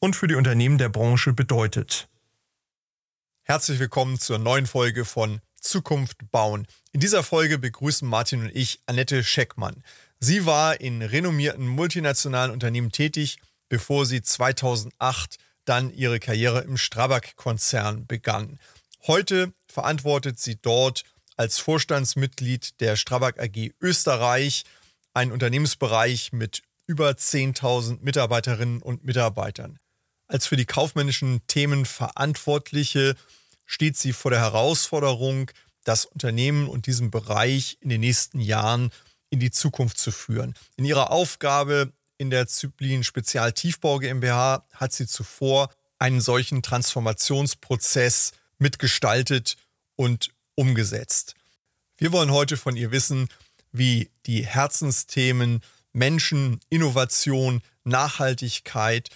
und für die Unternehmen der Branche bedeutet. Herzlich willkommen zur neuen Folge von Zukunft bauen. In dieser Folge begrüßen Martin und ich Annette Scheckmann. Sie war in renommierten multinationalen Unternehmen tätig, bevor sie 2008 dann ihre Karriere im Strabag-Konzern begann. Heute verantwortet sie dort als Vorstandsmitglied der Strabag AG Österreich einen Unternehmensbereich mit über 10.000 Mitarbeiterinnen und Mitarbeitern. Als für die kaufmännischen Themen Verantwortliche steht sie vor der Herausforderung, das Unternehmen und diesen Bereich in den nächsten Jahren in die Zukunft zu führen. In ihrer Aufgabe in der Zyplin Spezial Tiefbau GmbH hat sie zuvor einen solchen Transformationsprozess mitgestaltet und umgesetzt. Wir wollen heute von ihr wissen, wie die Herzensthemen Menschen, Innovation, Nachhaltigkeit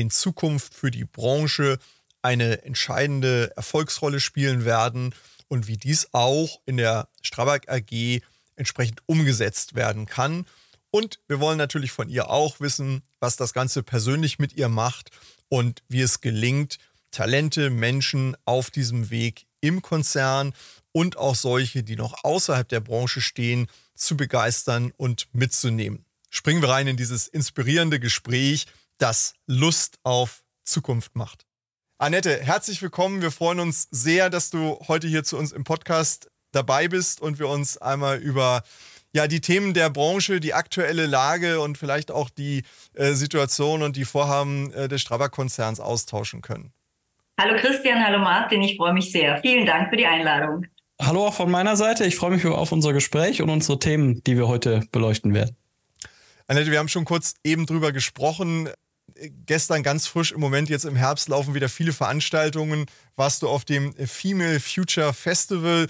in Zukunft für die Branche eine entscheidende Erfolgsrolle spielen werden und wie dies auch in der Strabag AG entsprechend umgesetzt werden kann. Und wir wollen natürlich von ihr auch wissen, was das Ganze persönlich mit ihr macht und wie es gelingt, Talente, Menschen auf diesem Weg im Konzern und auch solche, die noch außerhalb der Branche stehen, zu begeistern und mitzunehmen. Springen wir rein in dieses inspirierende Gespräch das Lust auf Zukunft macht. Annette, herzlich willkommen. Wir freuen uns sehr, dass du heute hier zu uns im Podcast dabei bist und wir uns einmal über ja, die Themen der Branche, die aktuelle Lage und vielleicht auch die äh, Situation und die Vorhaben äh, des Strabag-Konzerns austauschen können. Hallo Christian, hallo Martin, ich freue mich sehr. Vielen Dank für die Einladung. Hallo auch von meiner Seite. Ich freue mich auf unser Gespräch und unsere Themen, die wir heute beleuchten werden. Annette, wir haben schon kurz eben drüber gesprochen gestern ganz frisch im Moment, jetzt im Herbst laufen wieder viele Veranstaltungen. Warst du auf dem Female Future Festival?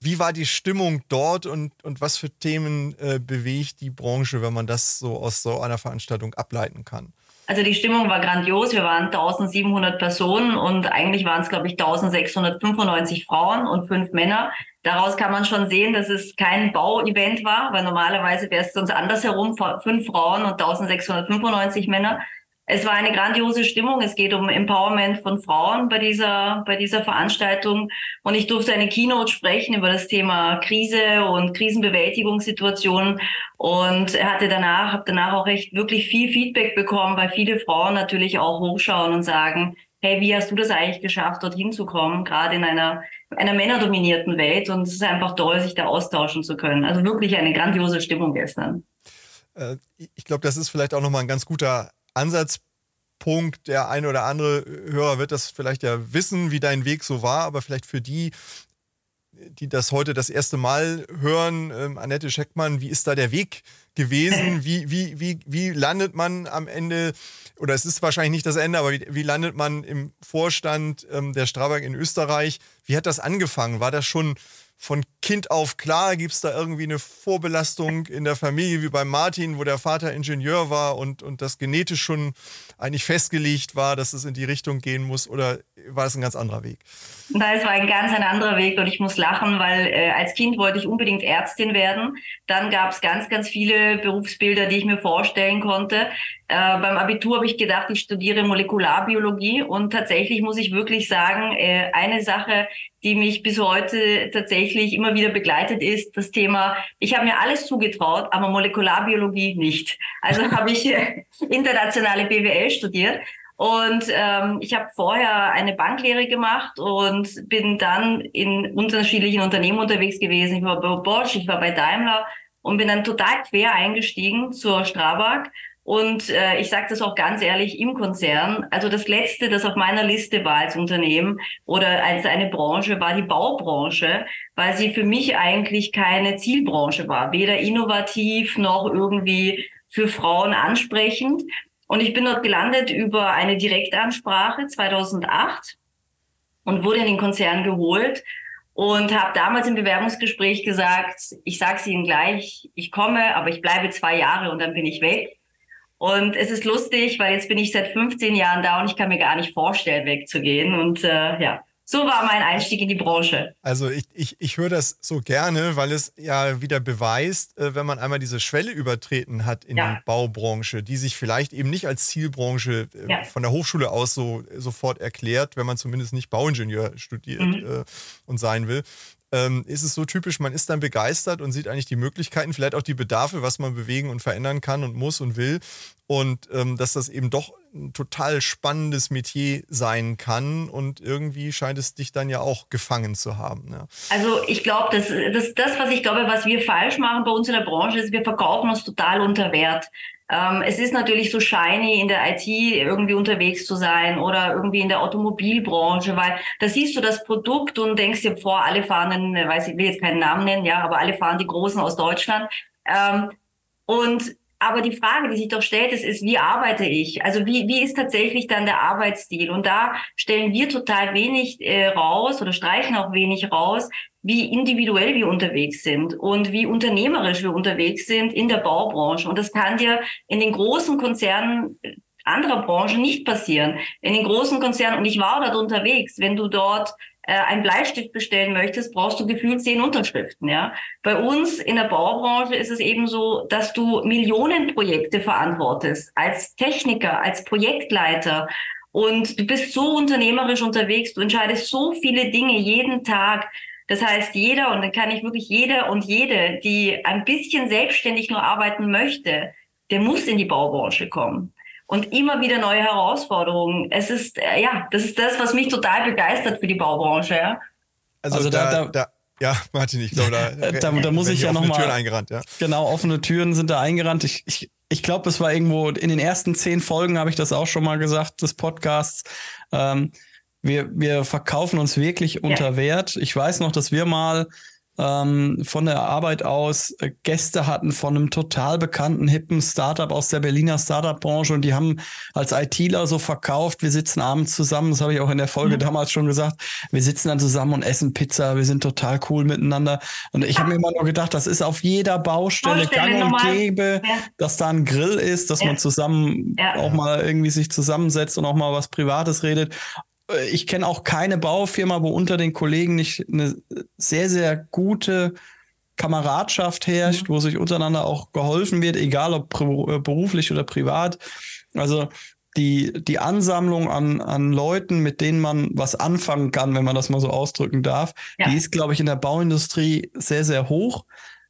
Wie war die Stimmung dort und, und was für Themen äh, bewegt die Branche, wenn man das so aus so einer Veranstaltung ableiten kann? Also die Stimmung war grandios. Wir waren 1700 Personen und eigentlich waren es, glaube ich, 1695 Frauen und fünf Männer. Daraus kann man schon sehen, dass es kein Bauevent war, weil normalerweise wäre es sonst andersherum, fünf Frauen und 1695 Männer. Es war eine grandiose Stimmung. Es geht um Empowerment von Frauen bei dieser, bei dieser Veranstaltung. Und ich durfte eine Keynote sprechen über das Thema Krise und Krisenbewältigungssituationen. Und hatte danach, habe danach auch echt wirklich viel Feedback bekommen, weil viele Frauen natürlich auch hochschauen und sagen, hey, wie hast du das eigentlich geschafft, dorthin zu kommen, gerade in einer, einer männerdominierten Welt? Und es ist einfach toll, sich da austauschen zu können. Also wirklich eine grandiose Stimmung gestern. Äh, ich glaube, das ist vielleicht auch nochmal ein ganz guter Ansatzpunkt. Der eine oder andere Hörer wird das vielleicht ja wissen, wie dein Weg so war, aber vielleicht für die, die das heute das erste Mal hören, ähm, Annette Scheckmann, wie ist da der Weg gewesen? Wie, wie, wie, wie landet man am Ende, oder es ist wahrscheinlich nicht das Ende, aber wie, wie landet man im Vorstand ähm, der Strabag in Österreich? Wie hat das angefangen? War das schon von Kind auf klar? Gibt es da irgendwie eine Vorbelastung in der Familie wie bei Martin, wo der Vater Ingenieur war und, und das genetisch schon eigentlich festgelegt war, dass es in die Richtung gehen muss? Oder war das ein ganz anderer Weg? Nein, es war ein ganz ein anderer Weg und ich muss lachen, weil äh, als Kind wollte ich unbedingt Ärztin werden. Dann gab es ganz, ganz viele Berufsbilder, die ich mir vorstellen konnte. Äh, beim Abitur habe ich gedacht, ich studiere Molekularbiologie und tatsächlich muss ich wirklich sagen, äh, eine Sache, die mich bis heute tatsächlich immer wieder begleitet, ist das Thema, ich habe mir alles zugetraut, aber Molekularbiologie nicht. Also habe ich äh, internationale BWL studiert und ähm, ich habe vorher eine Banklehre gemacht und bin dann in unterschiedlichen Unternehmen unterwegs gewesen. Ich war bei Bosch, ich war bei Daimler und bin dann total quer eingestiegen zur Strabag und äh, ich sage das auch ganz ehrlich im Konzern. Also das Letzte, das auf meiner Liste war als Unternehmen oder als eine Branche, war die Baubranche, weil sie für mich eigentlich keine Zielbranche war. Weder innovativ noch irgendwie für Frauen ansprechend. Und ich bin dort gelandet über eine Direktansprache 2008 und wurde in den Konzern geholt und habe damals im Bewerbungsgespräch gesagt, ich sage es Ihnen gleich, ich komme, aber ich bleibe zwei Jahre und dann bin ich weg. Und es ist lustig, weil jetzt bin ich seit 15 Jahren da und ich kann mir gar nicht vorstellen, wegzugehen. Und äh, ja, so war mein Einstieg in die Branche. Also ich, ich, ich höre das so gerne, weil es ja wieder beweist, äh, wenn man einmal diese Schwelle übertreten hat in ja. die Baubranche, die sich vielleicht eben nicht als Zielbranche äh, ja. von der Hochschule aus so sofort erklärt, wenn man zumindest nicht Bauingenieur studiert mhm. äh, und sein will, ähm, ist es so typisch, man ist dann begeistert und sieht eigentlich die Möglichkeiten, vielleicht auch die Bedarfe, was man bewegen und verändern kann und muss und will. Und ähm, dass das eben doch ein total spannendes Metier sein kann und irgendwie scheint es dich dann ja auch gefangen zu haben. Ja. Also ich glaube, das, das, das, was ich glaube, was wir falsch machen bei uns in der Branche, ist, wir verkaufen uns total unter Wert. Ähm, es ist natürlich so shiny, in der IT irgendwie unterwegs zu sein oder irgendwie in der Automobilbranche, weil da siehst du das Produkt und denkst dir, vor, alle fahren, einen, weiß ich will jetzt keinen Namen nennen, ja, aber alle fahren die Großen aus Deutschland. Ähm, und aber die Frage, die sich doch stellt, ist, ist, wie arbeite ich? Also wie, wie ist tatsächlich dann der Arbeitsstil? Und da stellen wir total wenig äh, raus oder streichen auch wenig raus, wie individuell wir unterwegs sind und wie unternehmerisch wir unterwegs sind in der Baubranche. Und das kann dir in den großen Konzernen anderer Branchen nicht passieren. In den großen Konzernen, und ich war dort unterwegs, wenn du dort äh, einen Bleistift bestellen möchtest, brauchst du gefühlt zehn Unterschriften. Ja, bei uns in der Baubranche ist es eben so, dass du Millionenprojekte verantwortest als Techniker, als Projektleiter. Und du bist so unternehmerisch unterwegs, du entscheidest so viele Dinge jeden Tag. Das heißt, jeder, und dann kann ich wirklich jeder und jede, die ein bisschen selbstständig nur arbeiten möchte, der muss in die Baubranche kommen und immer wieder neue Herausforderungen. Es ist, äh, ja, das ist das, was mich total begeistert für die Baubranche. Ja. Also, also da, da, da ja, Martin, ich glaube, da, da, da muss ich ja nochmal. Türen eingerannt, ja. Genau, offene Türen sind da eingerannt. Ich, ich, ich glaube, es war irgendwo in den ersten zehn Folgen, habe ich das auch schon mal gesagt, des Podcasts. Ähm, wir, wir verkaufen uns wirklich unter ja. Wert. Ich weiß noch, dass wir mal ähm, von der Arbeit aus äh, Gäste hatten von einem total bekannten, hippen Startup aus der Berliner Startup-Branche und die haben als ITler so verkauft, wir sitzen abends zusammen, das habe ich auch in der Folge mhm. damals schon gesagt, wir sitzen dann zusammen und essen Pizza, wir sind total cool miteinander und ich habe mir immer nur gedacht, das ist auf jeder Baustelle, Baustelle gang und gäbe, ja. dass da ein Grill ist, dass ja. man zusammen ja. auch mal irgendwie sich zusammensetzt und auch mal was Privates redet ich kenne auch keine Baufirma, wo unter den Kollegen nicht eine sehr, sehr gute Kameradschaft herrscht, mhm. wo sich untereinander auch geholfen wird, egal ob äh, beruflich oder privat. Also die, die Ansammlung an, an Leuten, mit denen man was anfangen kann, wenn man das mal so ausdrücken darf, ja. die ist, glaube ich, in der Bauindustrie sehr, sehr hoch.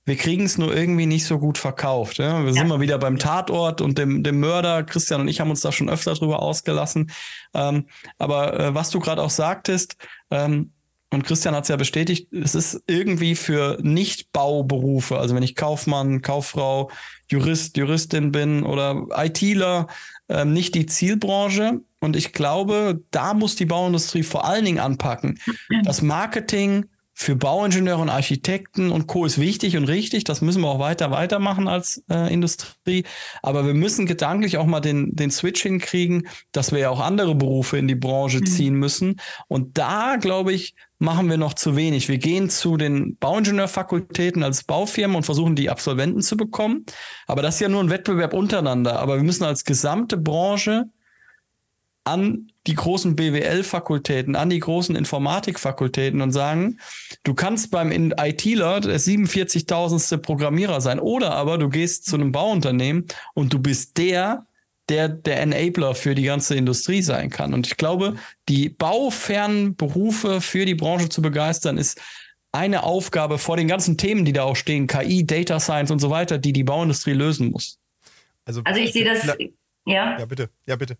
Wir kriegen es nur irgendwie nicht so gut verkauft. Ja? Wir ja. sind mal wieder beim Tatort und dem, dem Mörder. Christian und ich haben uns da schon öfter drüber ausgelassen. Ähm, aber äh, was du gerade auch sagtest, ähm, und Christian hat es ja bestätigt, es ist irgendwie für Nicht-Bauberufe, also wenn ich Kaufmann, Kauffrau, Jurist, Juristin bin oder ITler, ähm, nicht die Zielbranche. Und ich glaube, da muss die Bauindustrie vor allen Dingen anpacken. Das Marketing, für Bauingenieure und Architekten und Co. ist wichtig und richtig. Das müssen wir auch weiter weitermachen als äh, Industrie. Aber wir müssen gedanklich auch mal den, den Switch hinkriegen, dass wir ja auch andere Berufe in die Branche mhm. ziehen müssen. Und da, glaube ich, machen wir noch zu wenig. Wir gehen zu den Bauingenieurfakultäten als Baufirmen und versuchen, die Absolventen zu bekommen. Aber das ist ja nur ein Wettbewerb untereinander. Aber wir müssen als gesamte Branche an die großen BWL-Fakultäten, an die großen Informatikfakultäten und sagen, du kannst beim ITler der 47.000. Programmierer sein oder aber du gehst zu einem Bauunternehmen und du bist der, der der Enabler für die ganze Industrie sein kann. Und ich glaube, die baufernen Berufe für die Branche zu begeistern, ist eine Aufgabe vor den ganzen Themen, die da auch stehen, KI, Data Science und so weiter, die die Bauindustrie lösen muss. Also, also ich sehe das, ja. Ja, bitte, ja, bitte.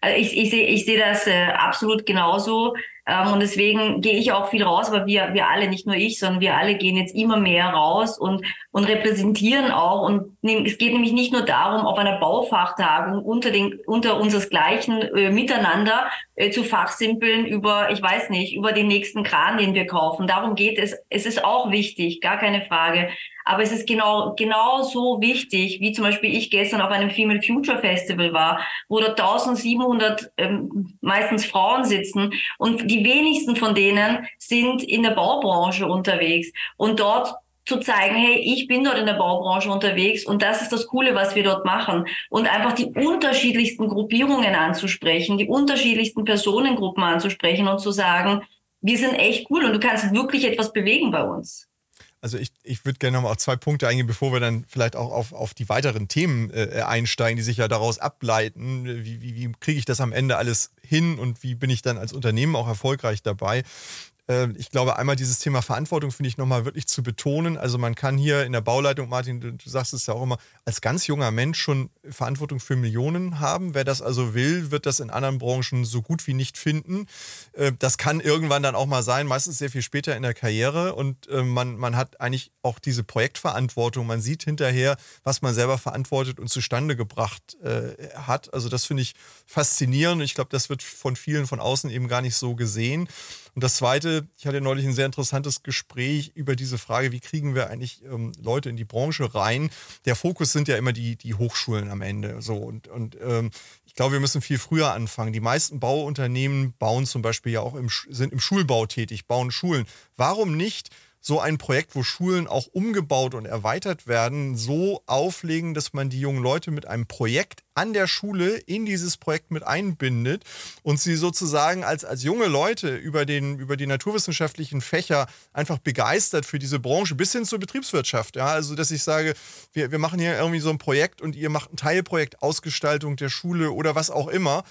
Also ich, ich sehe ich sehe das äh, absolut genauso. Ähm, und deswegen gehe ich auch viel raus, aber wir, wir alle, nicht nur ich, sondern wir alle gehen jetzt immer mehr raus und, und repräsentieren auch. Und es geht nämlich nicht nur darum, auf einer Baufachtagung unter den, unter unseresgleichen äh, miteinander äh, zu fachsimpeln über, ich weiß nicht, über den nächsten Kran, den wir kaufen. Darum geht es. Es ist auch wichtig, gar keine Frage. Aber es ist genau, genau so wichtig, wie zum Beispiel ich gestern auf einem Female Future Festival war, wo da 1700 ähm, meistens Frauen sitzen und die wenigsten von denen sind in der Baubranche unterwegs. Und dort zu zeigen, hey, ich bin dort in der Baubranche unterwegs und das ist das Coole, was wir dort machen. Und einfach die unterschiedlichsten Gruppierungen anzusprechen, die unterschiedlichsten Personengruppen anzusprechen und zu sagen, wir sind echt cool und du kannst wirklich etwas bewegen bei uns. Also ich, ich würde gerne noch mal auf zwei Punkte eingehen, bevor wir dann vielleicht auch auf, auf die weiteren Themen äh, einsteigen, die sich ja daraus ableiten. Wie, wie, wie kriege ich das am Ende alles hin und wie bin ich dann als Unternehmen auch erfolgreich dabei? Ähm, ich glaube, einmal dieses Thema Verantwortung finde ich nochmal wirklich zu betonen. Also man kann hier in der Bauleitung, Martin, du, sagst es ja auch immer, als ganz junger Mensch schon Verantwortung für Millionen haben. Wer das also will, wird das in anderen Branchen so gut wie nicht finden. Äh, das kann irgendwann dann auch mal sein, meistens sehr viel später in der Karriere. Und äh, man, man hat eigentlich auch diese Projektverantwortung. Man sieht hinterher, was man selber verantwortet und zustande gebracht äh, hat. Also das finde ich faszinierend. Ich glaube, das wird von vielen von außen eben gar nicht so gesehen. Und das Zweite, ich hatte neulich ein sehr interessantes Gespräch über diese Frage, wie kriegen wir eigentlich ähm, Leute in die Branche rein. Der Fokus sind ja immer die, die Hochschulen am Ende. So und, und ähm, ich glaube, wir müssen viel früher anfangen. Die meisten Bauunternehmen bauen zum Beispiel ja auch im, sind im Schulbau tätig, bauen Schulen. Warum nicht so ein Projekt, wo Schulen auch umgebaut und erweitert werden, so auflegen, dass man die jungen Leute mit einem Projekt an der Schule in dieses Projekt mit einbindet und sie sozusagen als, als junge Leute über, den, über die naturwissenschaftlichen Fächer einfach begeistert für diese Branche bis hin zur Betriebswirtschaft. Ja, also, dass ich sage, wir, wir machen hier irgendwie so ein Projekt und ihr macht ein Teilprojekt Ausgestaltung der Schule oder was auch immer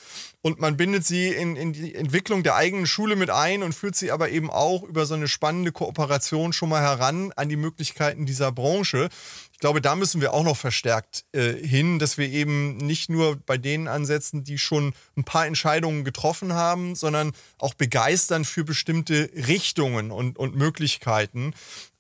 und man bindet sie in, in die Entwicklung der eigenen Schule mit ein und führt sie aber eben auch über so eine spannende Kooperation schon mal heran an die Möglichkeiten dieser Branche. Glaube, da müssen wir auch noch verstärkt äh, hin, dass wir eben nicht nur bei denen ansetzen, die schon ein paar Entscheidungen getroffen haben, sondern auch begeistern für bestimmte Richtungen und, und Möglichkeiten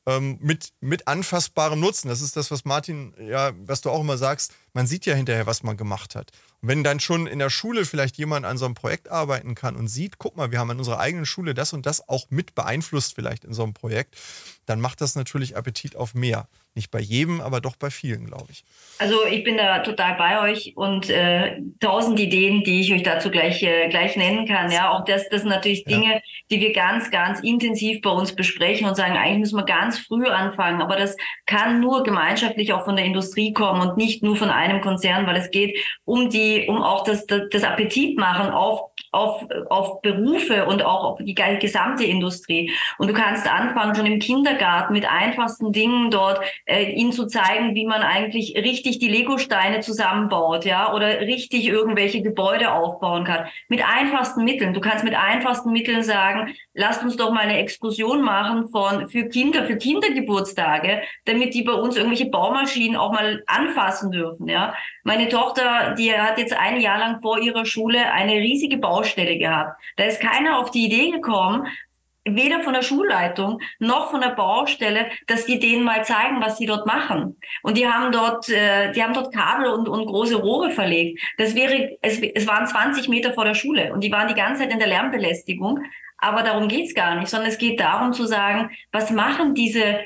ähm, mit, mit anfassbarem Nutzen. Das ist das, was Martin, ja, was du auch immer sagst, man sieht ja hinterher, was man gemacht hat. Und wenn dann schon in der Schule vielleicht jemand an so einem Projekt arbeiten kann und sieht, guck mal, wir haben an unserer eigenen Schule das und das auch mit beeinflusst vielleicht in so einem Projekt, dann macht das natürlich Appetit auf mehr. Nicht bei jedem, aber doch bei vielen, glaube ich. Also ich bin da total bei euch und äh, tausend Ideen, die ich euch dazu gleich, äh, gleich nennen kann. Ja, auch das, das sind natürlich Dinge, ja. die wir ganz, ganz intensiv bei uns besprechen und sagen, eigentlich müssen wir ganz früh anfangen. Aber das kann nur gemeinschaftlich auch von der Industrie kommen und nicht nur von einem Konzern, weil es geht um die, um auch das, das, das Appetit machen auf auf, auf Berufe und auch auf die gesamte Industrie. Und du kannst anfangen, schon im Kindergarten mit einfachsten Dingen dort äh, ihnen zu zeigen, wie man eigentlich richtig die Lego-Steine zusammenbaut, ja, oder richtig irgendwelche Gebäude aufbauen kann. Mit einfachsten Mitteln. Du kannst mit einfachsten Mitteln sagen, lasst uns doch mal eine Exkursion machen von, für Kinder, für Kindergeburtstage, damit die bei uns irgendwelche Baumaschinen auch mal anfassen dürfen, ja. Meine Tochter, die hat jetzt ein Jahr lang vor ihrer Schule eine riesige Baustelle gehabt. Da ist keiner auf die Idee gekommen, weder von der Schulleitung noch von der Baustelle, dass die denen mal zeigen, was sie dort machen. Und die haben dort, äh, die haben dort Kabel und, und große Rohre verlegt. Das wäre, es, es waren 20 Meter vor der Schule und die waren die ganze Zeit in der Lärmbelästigung. Aber darum geht's gar nicht, sondern es geht darum zu sagen, was machen diese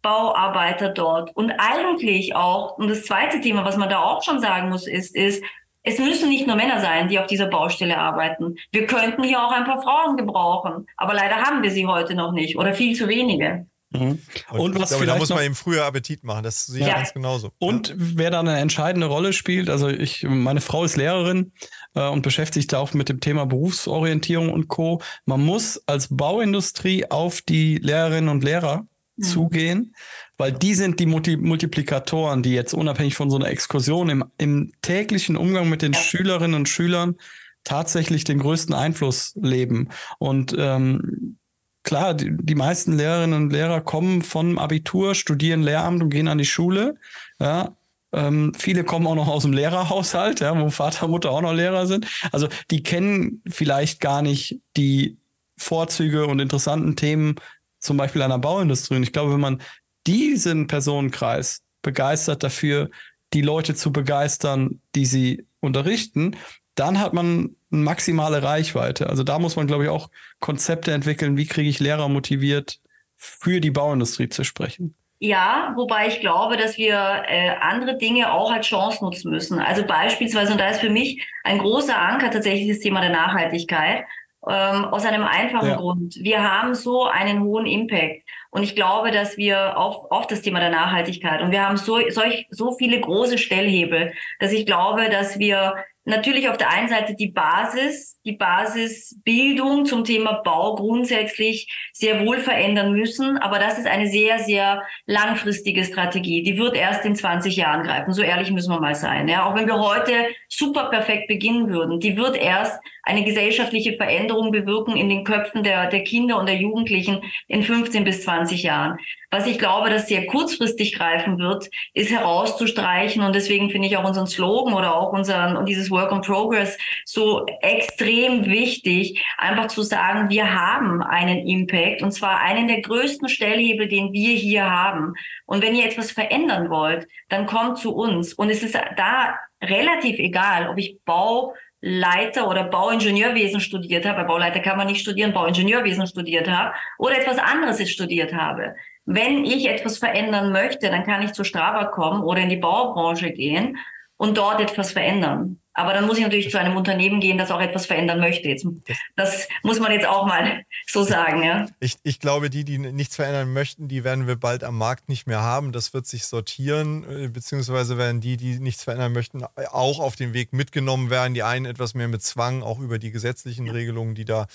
Bauarbeiter dort? Und eigentlich auch, und das zweite Thema, was man da auch schon sagen muss, ist, ist, es müssen nicht nur Männer sein, die auf dieser Baustelle arbeiten. Wir könnten hier auch ein paar Frauen gebrauchen, aber leider haben wir sie heute noch nicht oder viel zu wenige. Mhm. Und, was glaube, da muss man eben früher Appetit machen, das sehe ich ja. ganz genauso. Und ja. wer da eine entscheidende Rolle spielt, also ich, meine Frau ist Lehrerin äh, und beschäftigt sich da auch mit dem Thema Berufsorientierung und Co. Man muss als Bauindustrie auf die Lehrerinnen und Lehrer mhm. zugehen, weil die sind die Multi Multiplikatoren, die jetzt unabhängig von so einer Exkursion im, im täglichen Umgang mit den Schülerinnen und Schülern tatsächlich den größten Einfluss leben. Und ähm, klar, die, die meisten Lehrerinnen und Lehrer kommen vom Abitur, studieren Lehramt und gehen an die Schule. Ja, ähm, viele kommen auch noch aus dem Lehrerhaushalt, ja, wo Vater, Mutter auch noch Lehrer sind. Also die kennen vielleicht gar nicht die Vorzüge und interessanten Themen, zum Beispiel einer Bauindustrie. Und ich glaube, wenn man diesen Personenkreis begeistert dafür, die Leute zu begeistern, die sie unterrichten, dann hat man eine maximale Reichweite. Also da muss man, glaube ich, auch Konzepte entwickeln, wie kriege ich Lehrer motiviert, für die Bauindustrie zu sprechen. Ja, wobei ich glaube, dass wir äh, andere Dinge auch als Chance nutzen müssen. Also beispielsweise, und da ist für mich ein großer Anker tatsächlich das Thema der Nachhaltigkeit. Ähm, aus einem einfachen ja. Grund. Wir haben so einen hohen Impact. Und ich glaube, dass wir auf, auf das Thema der Nachhaltigkeit und wir haben so, solch, so viele große Stellhebel, dass ich glaube, dass wir natürlich auf der einen Seite die Basis, die Basisbildung zum Thema Bau grundsätzlich sehr wohl verändern müssen. Aber das ist eine sehr, sehr langfristige Strategie. Die wird erst in 20 Jahren greifen. So ehrlich müssen wir mal sein. Ja, auch wenn wir heute super perfekt beginnen würden, die wird erst eine gesellschaftliche Veränderung bewirken in den Köpfen der, der Kinder und der Jugendlichen in 15 bis 20 Jahren. Was ich glaube, dass sehr kurzfristig greifen wird, ist herauszustreichen. Und deswegen finde ich auch unseren Slogan oder auch unseren und dieses Work on Progress so extrem wichtig, einfach zu sagen, wir haben einen Impact und zwar einen der größten Stellhebel, den wir hier haben. Und wenn ihr etwas verändern wollt, dann kommt zu uns. Und es ist da relativ egal, ob ich Bau Leiter oder Bauingenieurwesen studiert habe, Bauleiter kann man nicht studieren, Bauingenieurwesen studiert habe oder etwas anderes studiert habe. Wenn ich etwas verändern möchte, dann kann ich zu Strava kommen oder in die Baubranche gehen und dort etwas verändern. Aber dann muss ich natürlich zu einem Unternehmen gehen, das auch etwas verändern möchte. Jetzt, das muss man jetzt auch mal so sagen. Ja? Ich, ich glaube, die, die nichts verändern möchten, die werden wir bald am Markt nicht mehr haben. Das wird sich sortieren, äh, beziehungsweise werden die, die nichts verändern möchten, auch auf den Weg mitgenommen werden. Die einen etwas mehr mit Zwang, auch über die gesetzlichen ja. Regelungen, die da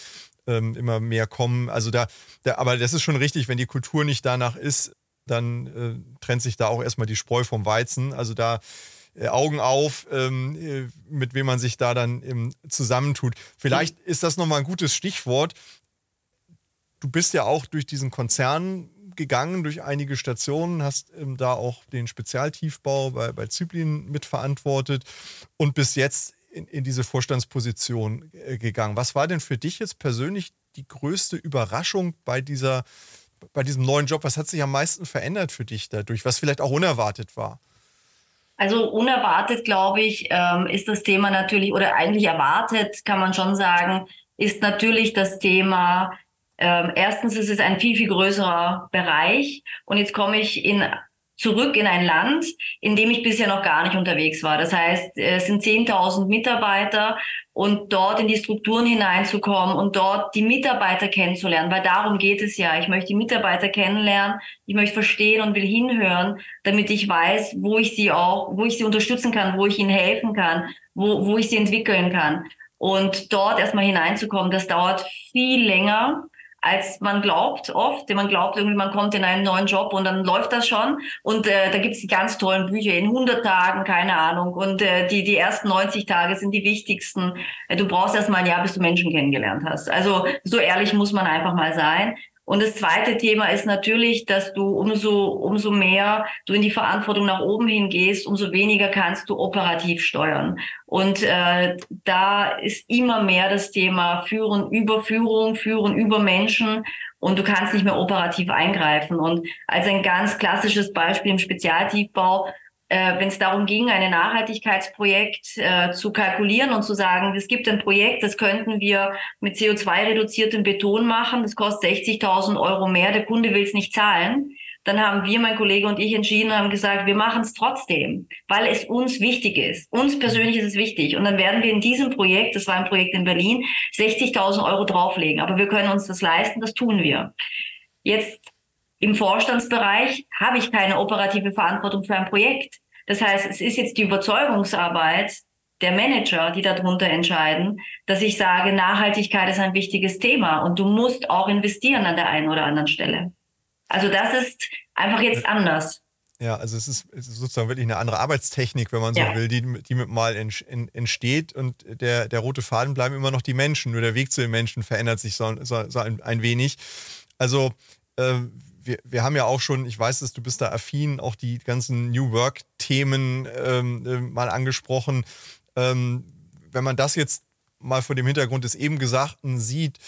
ähm, immer mehr kommen. Also da, da, aber das ist schon richtig, wenn die Kultur nicht danach ist, dann äh, trennt sich da auch erstmal die Spreu vom Weizen. Also da Augen auf, ähm, äh, mit wem man sich da dann ähm, zusammentut. Vielleicht ist das nochmal ein gutes Stichwort. Du bist ja auch durch diesen Konzern gegangen, durch einige Stationen, hast ähm, da auch den Spezialtiefbau bei, bei Zyplin mitverantwortet und bis jetzt in, in diese Vorstandsposition äh, gegangen. Was war denn für dich jetzt persönlich die größte Überraschung bei dieser bei diesem neuen Job? Was hat sich am meisten verändert für dich dadurch, was vielleicht auch unerwartet war? Also unerwartet, glaube ich, ähm, ist das Thema natürlich, oder eigentlich erwartet, kann man schon sagen, ist natürlich das Thema, ähm, erstens ist es ein viel, viel größerer Bereich. Und jetzt komme ich in zurück in ein Land, in dem ich bisher noch gar nicht unterwegs war. Das heißt, es sind 10.000 Mitarbeiter und dort in die Strukturen hineinzukommen und dort die Mitarbeiter kennenzulernen, weil darum geht es ja. Ich möchte die Mitarbeiter kennenlernen, ich möchte verstehen und will hinhören, damit ich weiß, wo ich sie auch, wo ich sie unterstützen kann, wo ich ihnen helfen kann, wo, wo ich sie entwickeln kann. Und dort erstmal hineinzukommen, das dauert viel länger als man glaubt oft. Man glaubt irgendwie, man kommt in einen neuen Job und dann läuft das schon. Und äh, da gibt's die ganz tollen Bücher in 100 Tagen, keine Ahnung. Und äh, die, die ersten 90 Tage sind die wichtigsten. Äh, du brauchst erst mal ein Jahr, bis du Menschen kennengelernt hast. Also so ehrlich muss man einfach mal sein. Und das zweite Thema ist natürlich, dass du umso, umso mehr du in die Verantwortung nach oben hingehst, umso weniger kannst du operativ steuern. Und äh, da ist immer mehr das Thema Führen über Führung, Führen über Menschen und du kannst nicht mehr operativ eingreifen. Und als ein ganz klassisches Beispiel im Spezialtiefbau äh, wenn es darum ging, ein Nachhaltigkeitsprojekt äh, zu kalkulieren und zu sagen, es gibt ein Projekt, das könnten wir mit CO2-reduziertem Beton machen, das kostet 60.000 Euro mehr, der Kunde will es nicht zahlen. Dann haben wir, mein Kollege und ich, entschieden und haben gesagt, wir machen es trotzdem, weil es uns wichtig ist. Uns persönlich ist es wichtig. Und dann werden wir in diesem Projekt, das war ein Projekt in Berlin, 60.000 Euro drauflegen. Aber wir können uns das leisten, das tun wir. Jetzt im Vorstandsbereich habe ich keine operative Verantwortung für ein Projekt. Das heißt, es ist jetzt die Überzeugungsarbeit der Manager, die darunter entscheiden, dass ich sage, Nachhaltigkeit ist ein wichtiges Thema und du musst auch investieren an der einen oder anderen Stelle. Also das ist einfach jetzt anders. Ja, also es ist, es ist sozusagen wirklich eine andere Arbeitstechnik, wenn man so ja. will, die, die mit mal entsteht und der, der rote Faden bleiben immer noch die Menschen, nur der Weg zu den Menschen verändert sich so, so, so ein, ein, wenig. Also äh, wir, wir haben ja auch schon, ich weiß dass du bist da affin, auch die ganzen New Work-Themen ähm, äh, mal angesprochen. Ähm, wenn man das jetzt mal vor dem Hintergrund des eben Gesagten sieht,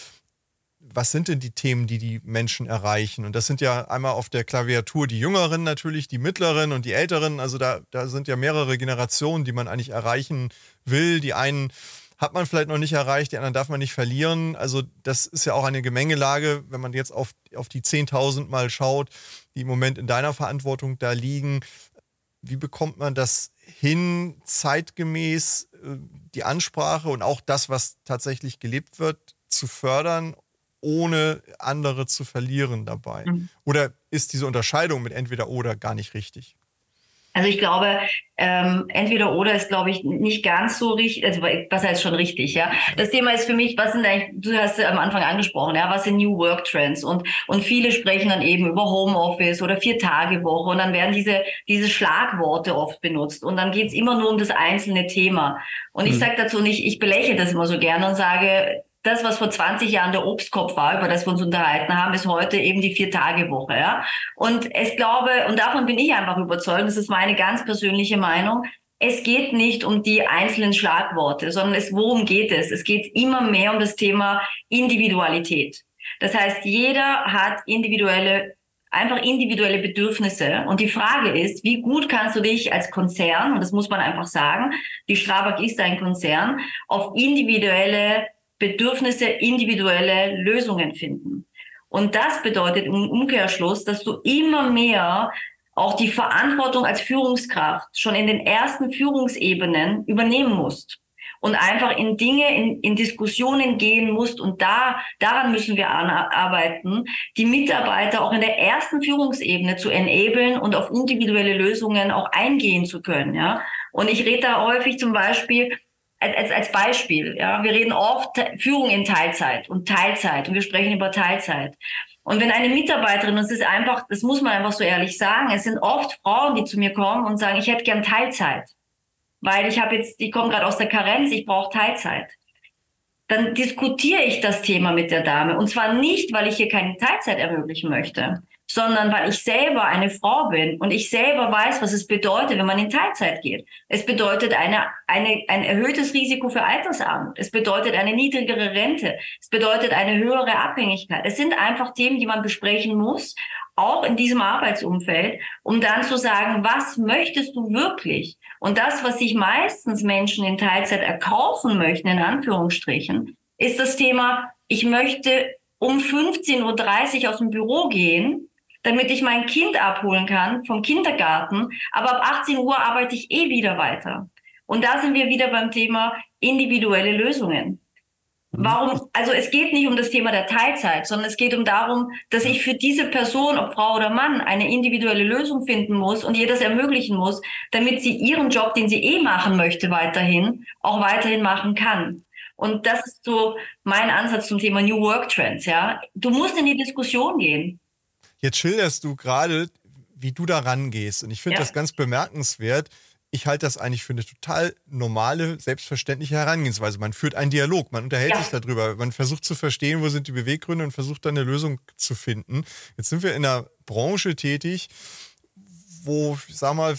was sind denn die Themen, die die Menschen erreichen? Und das sind ja einmal auf der Klaviatur die Jüngeren natürlich, die Mittleren und die Älteren. Also da, da sind ja mehrere Generationen, die man eigentlich erreichen will. Die einen hat man vielleicht noch nicht erreicht, die anderen darf man nicht verlieren. Also das ist ja auch eine Gemengelage, wenn man jetzt auf, auf die 10.000 mal schaut, die im Moment in deiner Verantwortung da liegen. Wie bekommt man das hin, zeitgemäß äh, die Ansprache und auch das, was tatsächlich gelebt wird, zu fördern, ohne andere zu verlieren dabei? Mhm. Oder ist diese Unterscheidung mit entweder oder gar nicht richtig? Also ich glaube, ähm, entweder oder ist, glaube ich, nicht ganz so richtig, also was heißt schon richtig, ja. Das Thema ist für mich, was sind eigentlich, du hast am Anfang angesprochen, ja, was sind New Work Trends? Und, und viele sprechen dann eben über Homeoffice oder Vier-Tage-Woche und dann werden diese, diese Schlagworte oft benutzt und dann geht's immer nur um das einzelne Thema. Und ich mhm. sage dazu nicht, ich belächle das immer so gerne und sage, das, was vor 20 Jahren der Obstkopf war, über das wir uns unterhalten haben, ist heute eben die Vier-Tage-Woche. Ja? Und ich glaube, und davon bin ich einfach überzeugt, das ist meine ganz persönliche Meinung, es geht nicht um die einzelnen Schlagworte, sondern es, worum geht es? Es geht immer mehr um das Thema Individualität. Das heißt, jeder hat individuelle einfach individuelle Bedürfnisse. Und die Frage ist, wie gut kannst du dich als Konzern, und das muss man einfach sagen, die Strabag ist ein Konzern, auf individuelle Bedürfnisse individuelle Lösungen finden. Und das bedeutet im Umkehrschluss, dass du immer mehr auch die Verantwortung als Führungskraft schon in den ersten Führungsebenen übernehmen musst und einfach in Dinge, in, in Diskussionen gehen musst und da, daran müssen wir arbeiten, die Mitarbeiter auch in der ersten Führungsebene zu enablen und auf individuelle Lösungen auch eingehen zu können, ja. Und ich rede da häufig zum Beispiel als, als Beispiel, ja, wir reden oft Führung in Teilzeit und Teilzeit und wir sprechen über Teilzeit. Und wenn eine Mitarbeiterin, und es ist einfach, das muss man einfach so ehrlich sagen, es sind oft Frauen, die zu mir kommen und sagen, ich hätte gern Teilzeit, weil ich habe jetzt, ich komme gerade aus der Karenz, ich brauche Teilzeit. Dann diskutiere ich das Thema mit der Dame und zwar nicht, weil ich hier keine Teilzeit ermöglichen möchte, sondern weil ich selber eine Frau bin und ich selber weiß, was es bedeutet, wenn man in Teilzeit geht. Es bedeutet eine, eine, ein erhöhtes Risiko für Altersarmut. Es bedeutet eine niedrigere Rente. Es bedeutet eine höhere Abhängigkeit. Es sind einfach Themen, die man besprechen muss, auch in diesem Arbeitsumfeld, um dann zu sagen, was möchtest du wirklich? Und das, was sich meistens Menschen in Teilzeit erkaufen möchten, in Anführungsstrichen, ist das Thema, ich möchte um 15.30 Uhr aus dem Büro gehen damit ich mein Kind abholen kann vom Kindergarten. Aber ab 18 Uhr arbeite ich eh wieder weiter. Und da sind wir wieder beim Thema individuelle Lösungen. Mhm. Warum? Also es geht nicht um das Thema der Teilzeit, sondern es geht um darum, dass ich für diese Person, ob Frau oder Mann, eine individuelle Lösung finden muss und ihr das ermöglichen muss, damit sie ihren Job, den sie eh machen möchte, weiterhin auch weiterhin machen kann. Und das ist so mein Ansatz zum Thema New Work Trends. Ja, du musst in die Diskussion gehen. Jetzt schilderst du gerade, wie du da rangehst. Und ich finde ja. das ganz bemerkenswert. Ich halte das eigentlich für eine total normale, selbstverständliche Herangehensweise. Man führt einen Dialog, man unterhält ja. sich darüber, man versucht zu verstehen, wo sind die Beweggründe und versucht dann eine Lösung zu finden. Jetzt sind wir in einer Branche tätig, wo, ich sag mal,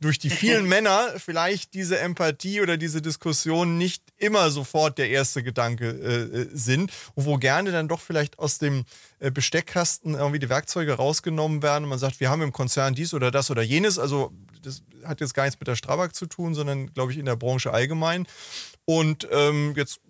durch die vielen Männer vielleicht diese Empathie oder diese Diskussion nicht immer sofort der erste Gedanke äh, äh, sind und wo gerne dann doch vielleicht aus dem äh, Besteckkasten irgendwie die Werkzeuge rausgenommen werden und man sagt, wir haben im Konzern dies oder das oder jenes. Also das hat jetzt gar nichts mit der Strabag zu tun, sondern glaube ich in der Branche allgemein. Und ähm, jetzt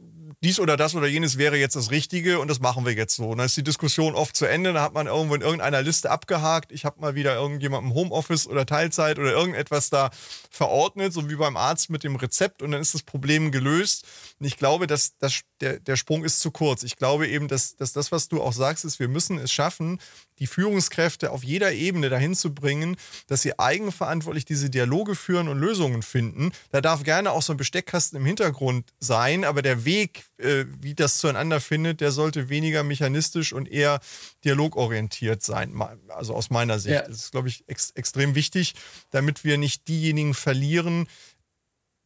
dies oder das oder jenes wäre jetzt das Richtige und das machen wir jetzt so. Und dann ist die Diskussion oft zu Ende, da hat man irgendwo in irgendeiner Liste abgehakt, ich habe mal wieder irgendjemand im Homeoffice oder Teilzeit oder irgendetwas da verordnet, so wie beim Arzt mit dem Rezept und dann ist das Problem gelöst. Und ich glaube, dass, dass der, der Sprung ist zu kurz. Ich glaube eben, dass, dass das, was du auch sagst, ist, wir müssen es schaffen, die Führungskräfte auf jeder Ebene dahin zu bringen, dass sie eigenverantwortlich diese Dialoge führen und Lösungen finden. Da darf gerne auch so ein Besteckkasten im Hintergrund sein, aber der Weg, äh, wie das zueinander findet, der sollte weniger mechanistisch und eher dialogorientiert sein. Also aus meiner Sicht. Ja. Das ist, glaube ich, ex extrem wichtig, damit wir nicht diejenigen verlieren,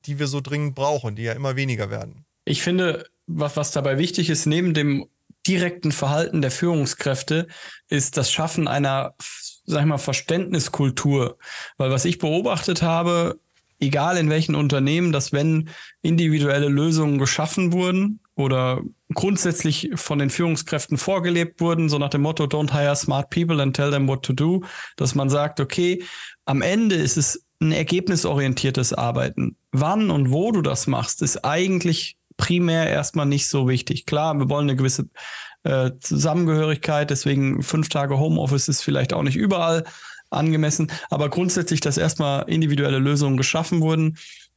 die wir so dringend brauchen, die ja immer weniger werden. Ich finde, was, was dabei wichtig ist, neben dem direkten Verhalten der Führungskräfte ist das Schaffen einer, sag ich mal, Verständniskultur. Weil was ich beobachtet habe, egal in welchen Unternehmen, dass wenn individuelle Lösungen geschaffen wurden oder grundsätzlich von den Führungskräften vorgelebt wurden, so nach dem Motto, don't hire smart people and tell them what to do, dass man sagt, okay, am Ende ist es ein ergebnisorientiertes Arbeiten. Wann und wo du das machst, ist eigentlich primär erstmal nicht so wichtig. Klar, wir wollen eine gewisse äh, Zusammengehörigkeit, deswegen fünf Tage Homeoffice ist vielleicht auch nicht überall angemessen, aber grundsätzlich, dass erstmal individuelle Lösungen geschaffen wurden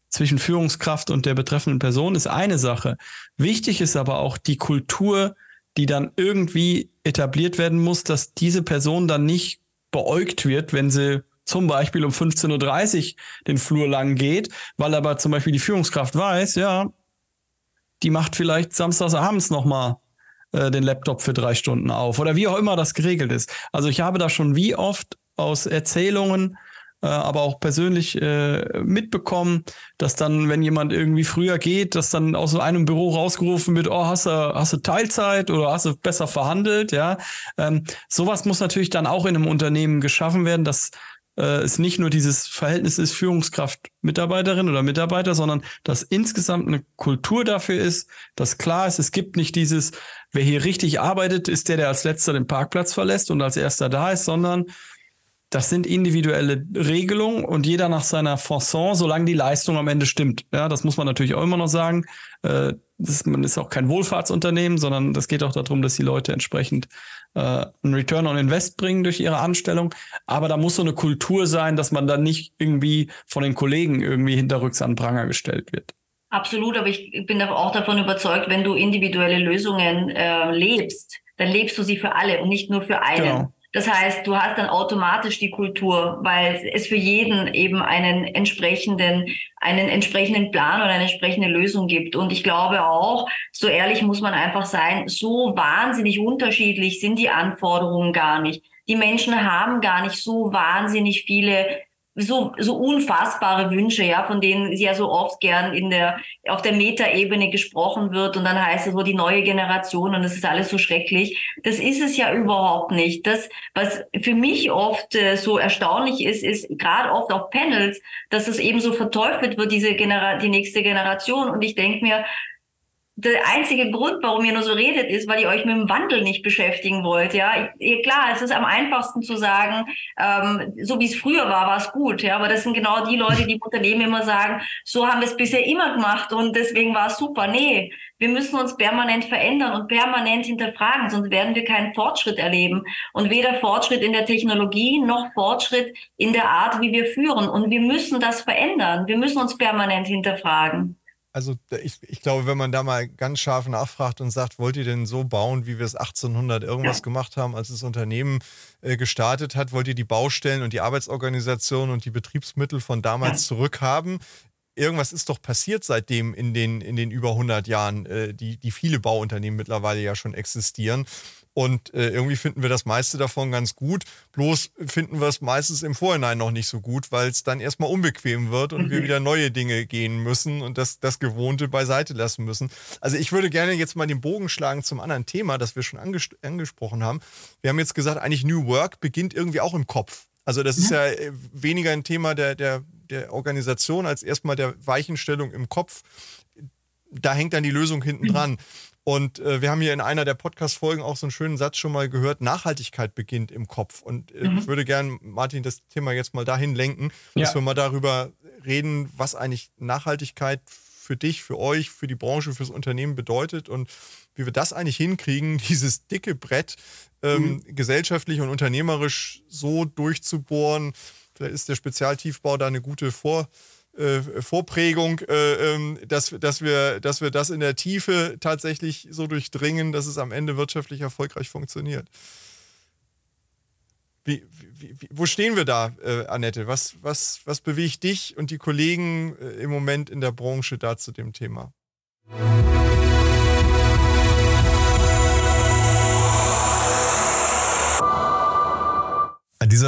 zwischen Führungskraft und der betreffenden Person ist eine Sache. Wichtig ist aber auch die Kultur, die dann irgendwie etabliert werden muss, dass diese Person dann nicht beäugt wird, wenn sie zum Beispiel um 15.30 Uhr den Flur lang geht, weil aber zum Beispiel die Führungskraft weiß, ja, die macht vielleicht samstags abends nochmal äh, den Laptop für drei Stunden auf oder wie auch immer das geregelt ist. Also ich habe da schon wie oft aus Erzählungen, äh, aber auch persönlich äh, mitbekommen, dass dann, wenn jemand irgendwie früher geht, dass dann aus so einem Büro rausgerufen wird, oh, hast du, hast du Teilzeit oder hast du besser verhandelt, ja. Ähm, sowas muss natürlich dann auch in einem Unternehmen geschaffen werden, dass äh, es nicht nur dieses Verhältnis ist Führungskraft-Mitarbeiterin oder Mitarbeiter, sondern dass insgesamt eine Kultur dafür ist, dass klar ist, es gibt nicht dieses, wer hier richtig arbeitet, ist der, der als letzter den Parkplatz verlässt und als erster da ist, sondern das sind individuelle Regelungen und jeder nach seiner Fasson, solange die Leistung am Ende stimmt. Ja, das muss man natürlich auch immer noch sagen. Äh, das, man ist auch kein Wohlfahrtsunternehmen, sondern das geht auch darum, dass die Leute entsprechend äh, einen Return on Invest bringen durch ihre Anstellung. Aber da muss so eine Kultur sein, dass man dann nicht irgendwie von den Kollegen irgendwie hinterrücks an Pranger gestellt wird. Absolut, aber ich bin auch davon überzeugt, wenn du individuelle Lösungen äh, lebst, dann lebst du sie für alle und nicht nur für einen. Genau. Das heißt, du hast dann automatisch die Kultur, weil es für jeden eben einen entsprechenden, einen entsprechenden Plan oder eine entsprechende Lösung gibt. Und ich glaube auch, so ehrlich muss man einfach sein, so wahnsinnig unterschiedlich sind die Anforderungen gar nicht. Die Menschen haben gar nicht so wahnsinnig viele so, so unfassbare Wünsche, ja, von denen ja so oft gern in der, auf der Metaebene gesprochen wird und dann heißt es so die neue Generation und das ist alles so schrecklich. Das ist es ja überhaupt nicht. Das, was für mich oft äh, so erstaunlich ist, ist gerade oft auf Panels, dass es eben so verteufelt wird, diese Genera die nächste Generation und ich denke mir, der einzige Grund, warum ihr nur so redet, ist, weil ihr euch mit dem Wandel nicht beschäftigen wollt. Ja, klar, es ist am einfachsten zu sagen, ähm, so wie es früher war, war es gut. Ja, aber das sind genau die Leute, die im Unternehmen immer sagen, so haben wir es bisher immer gemacht und deswegen war es super. Nee, wir müssen uns permanent verändern und permanent hinterfragen, sonst werden wir keinen Fortschritt erleben. Und weder Fortschritt in der Technologie noch Fortschritt in der Art, wie wir führen. Und wir müssen das verändern. Wir müssen uns permanent hinterfragen. Also ich, ich glaube, wenn man da mal ganz scharf nachfragt und sagt, wollt ihr denn so bauen, wie wir es 1800 irgendwas gemacht haben, als das Unternehmen äh, gestartet hat, wollt ihr die Baustellen und die Arbeitsorganisation und die Betriebsmittel von damals zurückhaben? Irgendwas ist doch passiert seitdem in den, in den über 100 Jahren, äh, die, die viele Bauunternehmen mittlerweile ja schon existieren. Und äh, irgendwie finden wir das meiste davon ganz gut. Bloß finden wir es meistens im Vorhinein noch nicht so gut, weil es dann erstmal unbequem wird und mhm. wir wieder neue Dinge gehen müssen und das, das Gewohnte beiseite lassen müssen. Also ich würde gerne jetzt mal den Bogen schlagen zum anderen Thema, das wir schon anges angesprochen haben. Wir haben jetzt gesagt, eigentlich New Work beginnt irgendwie auch im Kopf. Also das ist ja äh, weniger ein Thema der, der, der Organisation als erstmal der Weichenstellung im Kopf. Da hängt dann die Lösung hinten mhm. dran. Und äh, wir haben hier in einer der Podcast-Folgen auch so einen schönen Satz schon mal gehört: Nachhaltigkeit beginnt im Kopf. Und äh, mhm. ich würde gerne, Martin, das Thema jetzt mal dahin lenken, ja. dass wir mal darüber reden, was eigentlich Nachhaltigkeit für dich, für euch, für die Branche, fürs Unternehmen bedeutet und wie wir das eigentlich hinkriegen, dieses dicke Brett ähm, mhm. gesellschaftlich und unternehmerisch so durchzubohren. Vielleicht ist der Spezialtiefbau da eine gute Vor- äh, Vorprägung, äh, ähm, dass, dass, wir, dass wir das in der Tiefe tatsächlich so durchdringen, dass es am Ende wirtschaftlich erfolgreich funktioniert. Wie, wie, wie, wo stehen wir da, äh, Annette? Was, was, was bewegt dich und die Kollegen im Moment in der Branche da zu dem Thema?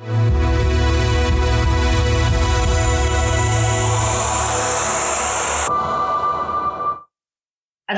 Also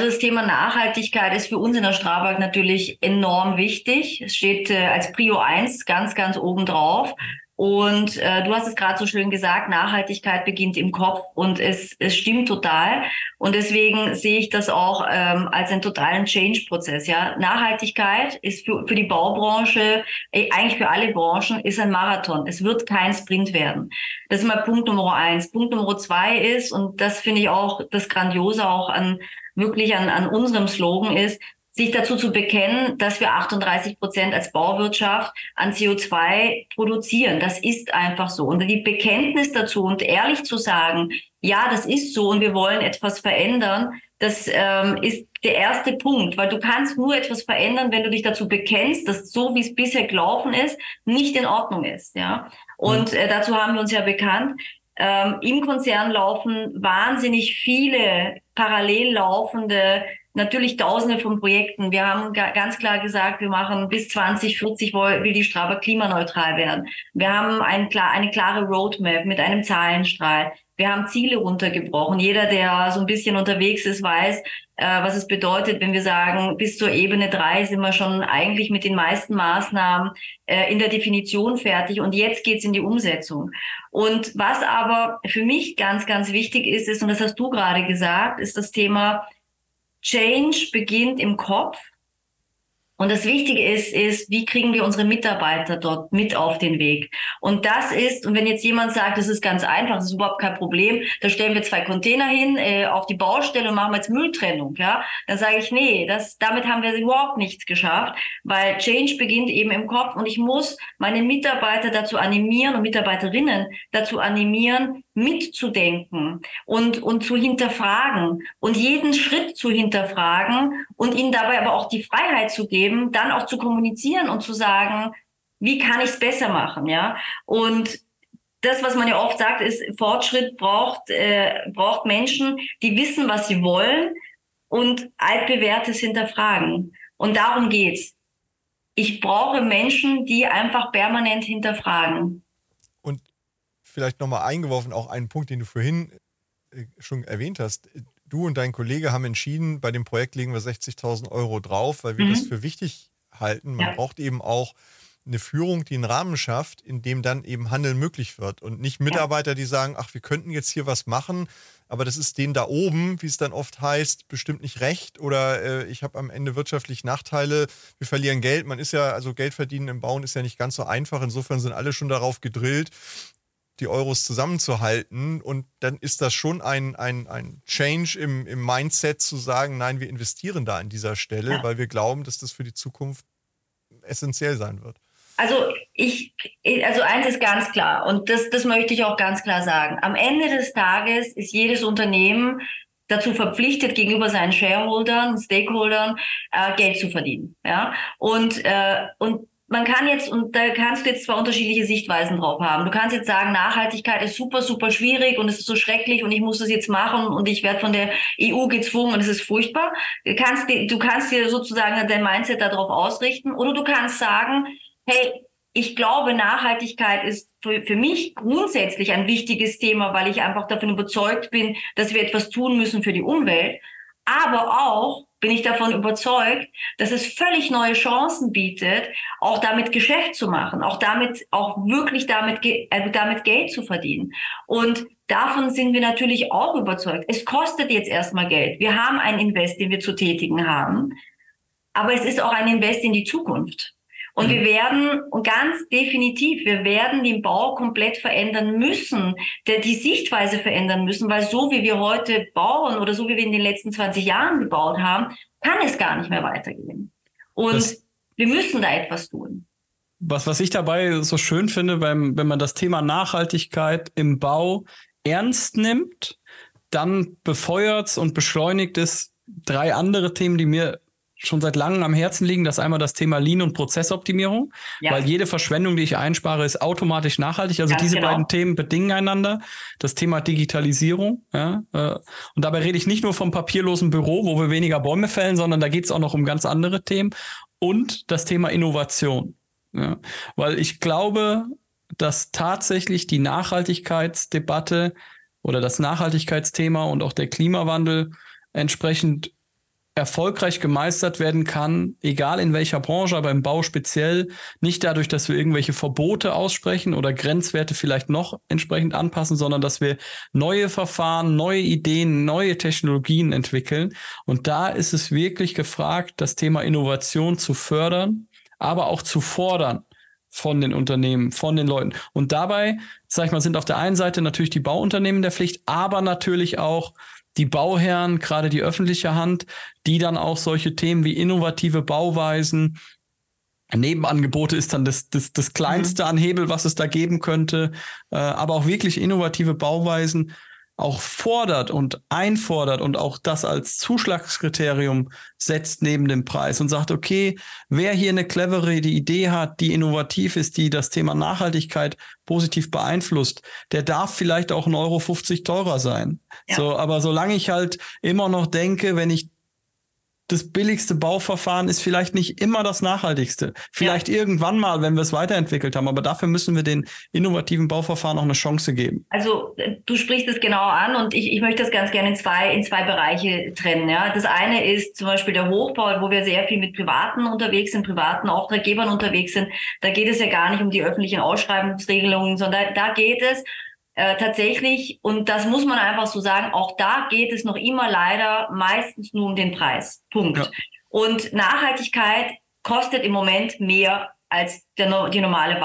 das Thema Nachhaltigkeit ist für uns in der Strabag natürlich enorm wichtig. Es steht äh, als Prio 1 ganz, ganz oben drauf. Und äh, du hast es gerade so schön gesagt, Nachhaltigkeit beginnt im Kopf und es, es stimmt total. Und deswegen sehe ich das auch ähm, als einen totalen Change-Prozess. Ja, Nachhaltigkeit ist für, für die Baubranche, äh, eigentlich für alle Branchen, ist ein Marathon. Es wird kein Sprint werden. Das ist mal Punkt Nummer eins. Punkt Nummer zwei ist, und das finde ich auch das Grandiose auch an wirklich an, an unserem Slogan ist, sich dazu zu bekennen, dass wir 38 Prozent als Bauwirtschaft an CO2 produzieren. Das ist einfach so. Und die Bekenntnis dazu und ehrlich zu sagen, ja, das ist so und wir wollen etwas verändern, das ähm, ist der erste Punkt, weil du kannst nur etwas verändern, wenn du dich dazu bekennst, dass so wie es bisher gelaufen ist, nicht in Ordnung ist. Ja, und äh, dazu haben wir uns ja bekannt. Ähm, Im Konzern laufen wahnsinnig viele parallel laufende natürlich tausende von Projekten. Wir haben ganz klar gesagt, wir machen bis 2040 will die Strava klimaneutral werden. Wir haben ein, eine klare Roadmap mit einem Zahlenstrahl. Wir haben Ziele runtergebrochen. Jeder, der so ein bisschen unterwegs ist, weiß, äh, was es bedeutet, wenn wir sagen, bis zur Ebene drei sind wir schon eigentlich mit den meisten Maßnahmen äh, in der Definition fertig und jetzt geht's in die Umsetzung. Und was aber für mich ganz, ganz wichtig ist, ist, und das hast du gerade gesagt, ist das Thema Change beginnt im Kopf. Und das Wichtige ist, ist, wie kriegen wir unsere Mitarbeiter dort mit auf den Weg? Und das ist, und wenn jetzt jemand sagt, das ist ganz einfach, das ist überhaupt kein Problem, da stellen wir zwei Container hin äh, auf die Baustelle und machen jetzt Mülltrennung, ja, dann sage ich, nee, das, damit haben wir überhaupt nichts geschafft, weil Change beginnt eben im Kopf und ich muss meine Mitarbeiter dazu animieren und Mitarbeiterinnen dazu animieren, mitzudenken und, und zu hinterfragen und jeden Schritt zu hinterfragen und ihnen dabei aber auch die Freiheit zu geben, dann auch zu kommunizieren und zu sagen, wie kann ich es besser machen, ja? Und das, was man ja oft sagt, ist, Fortschritt braucht, äh, braucht Menschen, die wissen, was sie wollen und altbewährtes hinterfragen. Und darum geht's. Ich brauche Menschen, die einfach permanent hinterfragen vielleicht nochmal eingeworfen, auch einen Punkt, den du vorhin äh, schon erwähnt hast. Du und dein Kollege haben entschieden, bei dem Projekt legen wir 60.000 Euro drauf, weil wir mhm. das für wichtig halten. Man ja. braucht eben auch eine Führung, die einen Rahmen schafft, in dem dann eben Handeln möglich wird und nicht Mitarbeiter, die sagen, ach, wir könnten jetzt hier was machen, aber das ist denen da oben, wie es dann oft heißt, bestimmt nicht recht oder äh, ich habe am Ende wirtschaftlich Nachteile, wir verlieren Geld. Man ist ja, also Geld verdienen im Bauen ist ja nicht ganz so einfach. Insofern sind alle schon darauf gedrillt, die Euros zusammenzuhalten. Und dann ist das schon ein, ein, ein Change im, im Mindset zu sagen, nein, wir investieren da an dieser Stelle, ja. weil wir glauben, dass das für die Zukunft essentiell sein wird. Also ich, also eins ist ganz klar und das, das möchte ich auch ganz klar sagen. Am Ende des Tages ist jedes Unternehmen dazu verpflichtet, gegenüber seinen Shareholdern, Stakeholdern äh, Geld zu verdienen. Ja? Und, äh, und man kann jetzt, und da kannst du jetzt zwar unterschiedliche Sichtweisen drauf haben. Du kannst jetzt sagen, Nachhaltigkeit ist super, super schwierig und es ist so schrecklich und ich muss das jetzt machen und ich werde von der EU gezwungen und es ist furchtbar. Du kannst, du kannst dir sozusagen dein Mindset darauf ausrichten oder du kannst sagen, hey, ich glaube, Nachhaltigkeit ist für, für mich grundsätzlich ein wichtiges Thema, weil ich einfach davon überzeugt bin, dass wir etwas tun müssen für die Umwelt. Aber auch bin ich davon überzeugt, dass es völlig neue Chancen bietet, auch damit Geschäft zu machen, auch damit, auch wirklich damit, äh, damit Geld zu verdienen. Und davon sind wir natürlich auch überzeugt. Es kostet jetzt erstmal Geld. Wir haben einen Invest, den wir zu tätigen haben. Aber es ist auch ein Invest in die Zukunft. Und mhm. wir werden, und ganz definitiv, wir werden den Bau komplett verändern müssen, der, die Sichtweise verändern müssen, weil so wie wir heute bauen oder so wie wir in den letzten 20 Jahren gebaut haben, kann es gar nicht mehr weitergehen. Und das, wir müssen da etwas tun. Was, was ich dabei so schön finde, wenn, wenn man das Thema Nachhaltigkeit im Bau ernst nimmt, dann befeuert es und beschleunigt es drei andere Themen, die mir schon seit langem am Herzen liegen. Das ist einmal das Thema Lean und Prozessoptimierung, ja. weil jede Verschwendung, die ich einspare, ist automatisch nachhaltig. Also Ganz diese genau. beiden Themen bedingen einander. Das Thema Digitalisierung. Ja, äh, und dabei rede ich nicht nur vom papierlosen Büro, wo wir weniger Bäume fällen, sondern da geht es auch noch um ganz andere Themen. Und das Thema Innovation. Ja, weil ich glaube, dass tatsächlich die Nachhaltigkeitsdebatte oder das Nachhaltigkeitsthema und auch der Klimawandel entsprechend erfolgreich gemeistert werden kann, egal in welcher Branche, aber im Bau speziell, nicht dadurch, dass wir irgendwelche Verbote aussprechen oder Grenzwerte vielleicht noch entsprechend anpassen, sondern dass wir neue Verfahren, neue Ideen, neue Technologien entwickeln. Und da ist es wirklich gefragt, das Thema Innovation zu fördern, aber auch zu fordern von den Unternehmen, von den Leuten. Und dabei, sag ich mal, sind auf der einen Seite natürlich die Bauunternehmen der Pflicht, aber natürlich auch die Bauherren, gerade die öffentliche Hand, die dann auch solche Themen wie innovative Bauweisen, Nebenangebote ist dann das, das, das kleinste mhm. an Hebel, was es da geben könnte, äh, aber auch wirklich innovative Bauweisen auch fordert und einfordert und auch das als Zuschlagskriterium setzt neben dem Preis und sagt, okay, wer hier eine clevere Idee hat, die innovativ ist, die das Thema Nachhaltigkeit positiv beeinflusst, der darf vielleicht auch 1,50 Euro 50 teurer sein. Ja. So, aber solange ich halt immer noch denke, wenn ich das billigste Bauverfahren ist vielleicht nicht immer das nachhaltigste. Vielleicht ja. irgendwann mal, wenn wir es weiterentwickelt haben, aber dafür müssen wir den innovativen Bauverfahren auch eine Chance geben. Also äh, du sprichst es genau an und ich, ich möchte das ganz gerne in zwei, in zwei Bereiche trennen. Ja. Das eine ist zum Beispiel der Hochbau, wo wir sehr viel mit Privaten unterwegs sind, privaten Auftraggebern unterwegs sind. Da geht es ja gar nicht um die öffentlichen Ausschreibungsregelungen, sondern da geht es äh, tatsächlich, und das muss man einfach so sagen, auch da geht es noch immer leider meistens nur um den Preis. Punkt. Ja. Und Nachhaltigkeit kostet im Moment mehr als der, die normale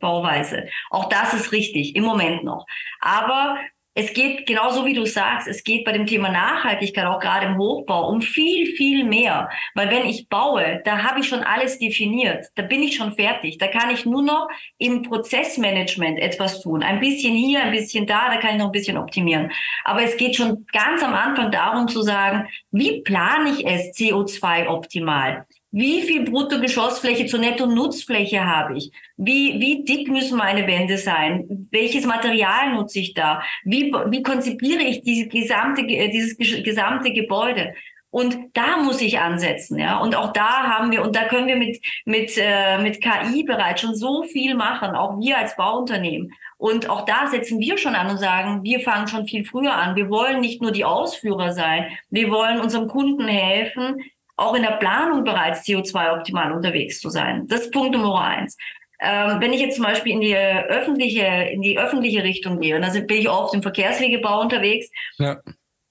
Bauweise. Auch das ist richtig, im Moment noch. Aber es geht genauso wie du sagst, es geht bei dem Thema Nachhaltigkeit auch gerade im Hochbau um viel, viel mehr. Weil wenn ich baue, da habe ich schon alles definiert, da bin ich schon fertig. Da kann ich nur noch im Prozessmanagement etwas tun. Ein bisschen hier, ein bisschen da, da kann ich noch ein bisschen optimieren. Aber es geht schon ganz am Anfang darum zu sagen, wie plane ich es CO2 optimal? Wie viel Bruttogeschossfläche zur Netto-Nutzfläche habe ich? Wie, wie dick müssen meine Wände sein? Welches Material nutze ich da? Wie, wie konzipiere ich diese gesamte, dieses gesamte Gebäude? Und da muss ich ansetzen, ja. Und auch da haben wir, und da können wir mit, mit, äh, mit KI bereits schon so viel machen, auch wir als Bauunternehmen. Und auch da setzen wir schon an und sagen, wir fangen schon viel früher an. Wir wollen nicht nur die Ausführer sein. Wir wollen unserem Kunden helfen, auch in der Planung bereits CO2-optimal unterwegs zu sein. Das ist Punkt Nummer eins. Ähm, wenn ich jetzt zum Beispiel in die öffentliche, in die öffentliche Richtung gehe, und da bin ich oft im Verkehrswegebau unterwegs, ja.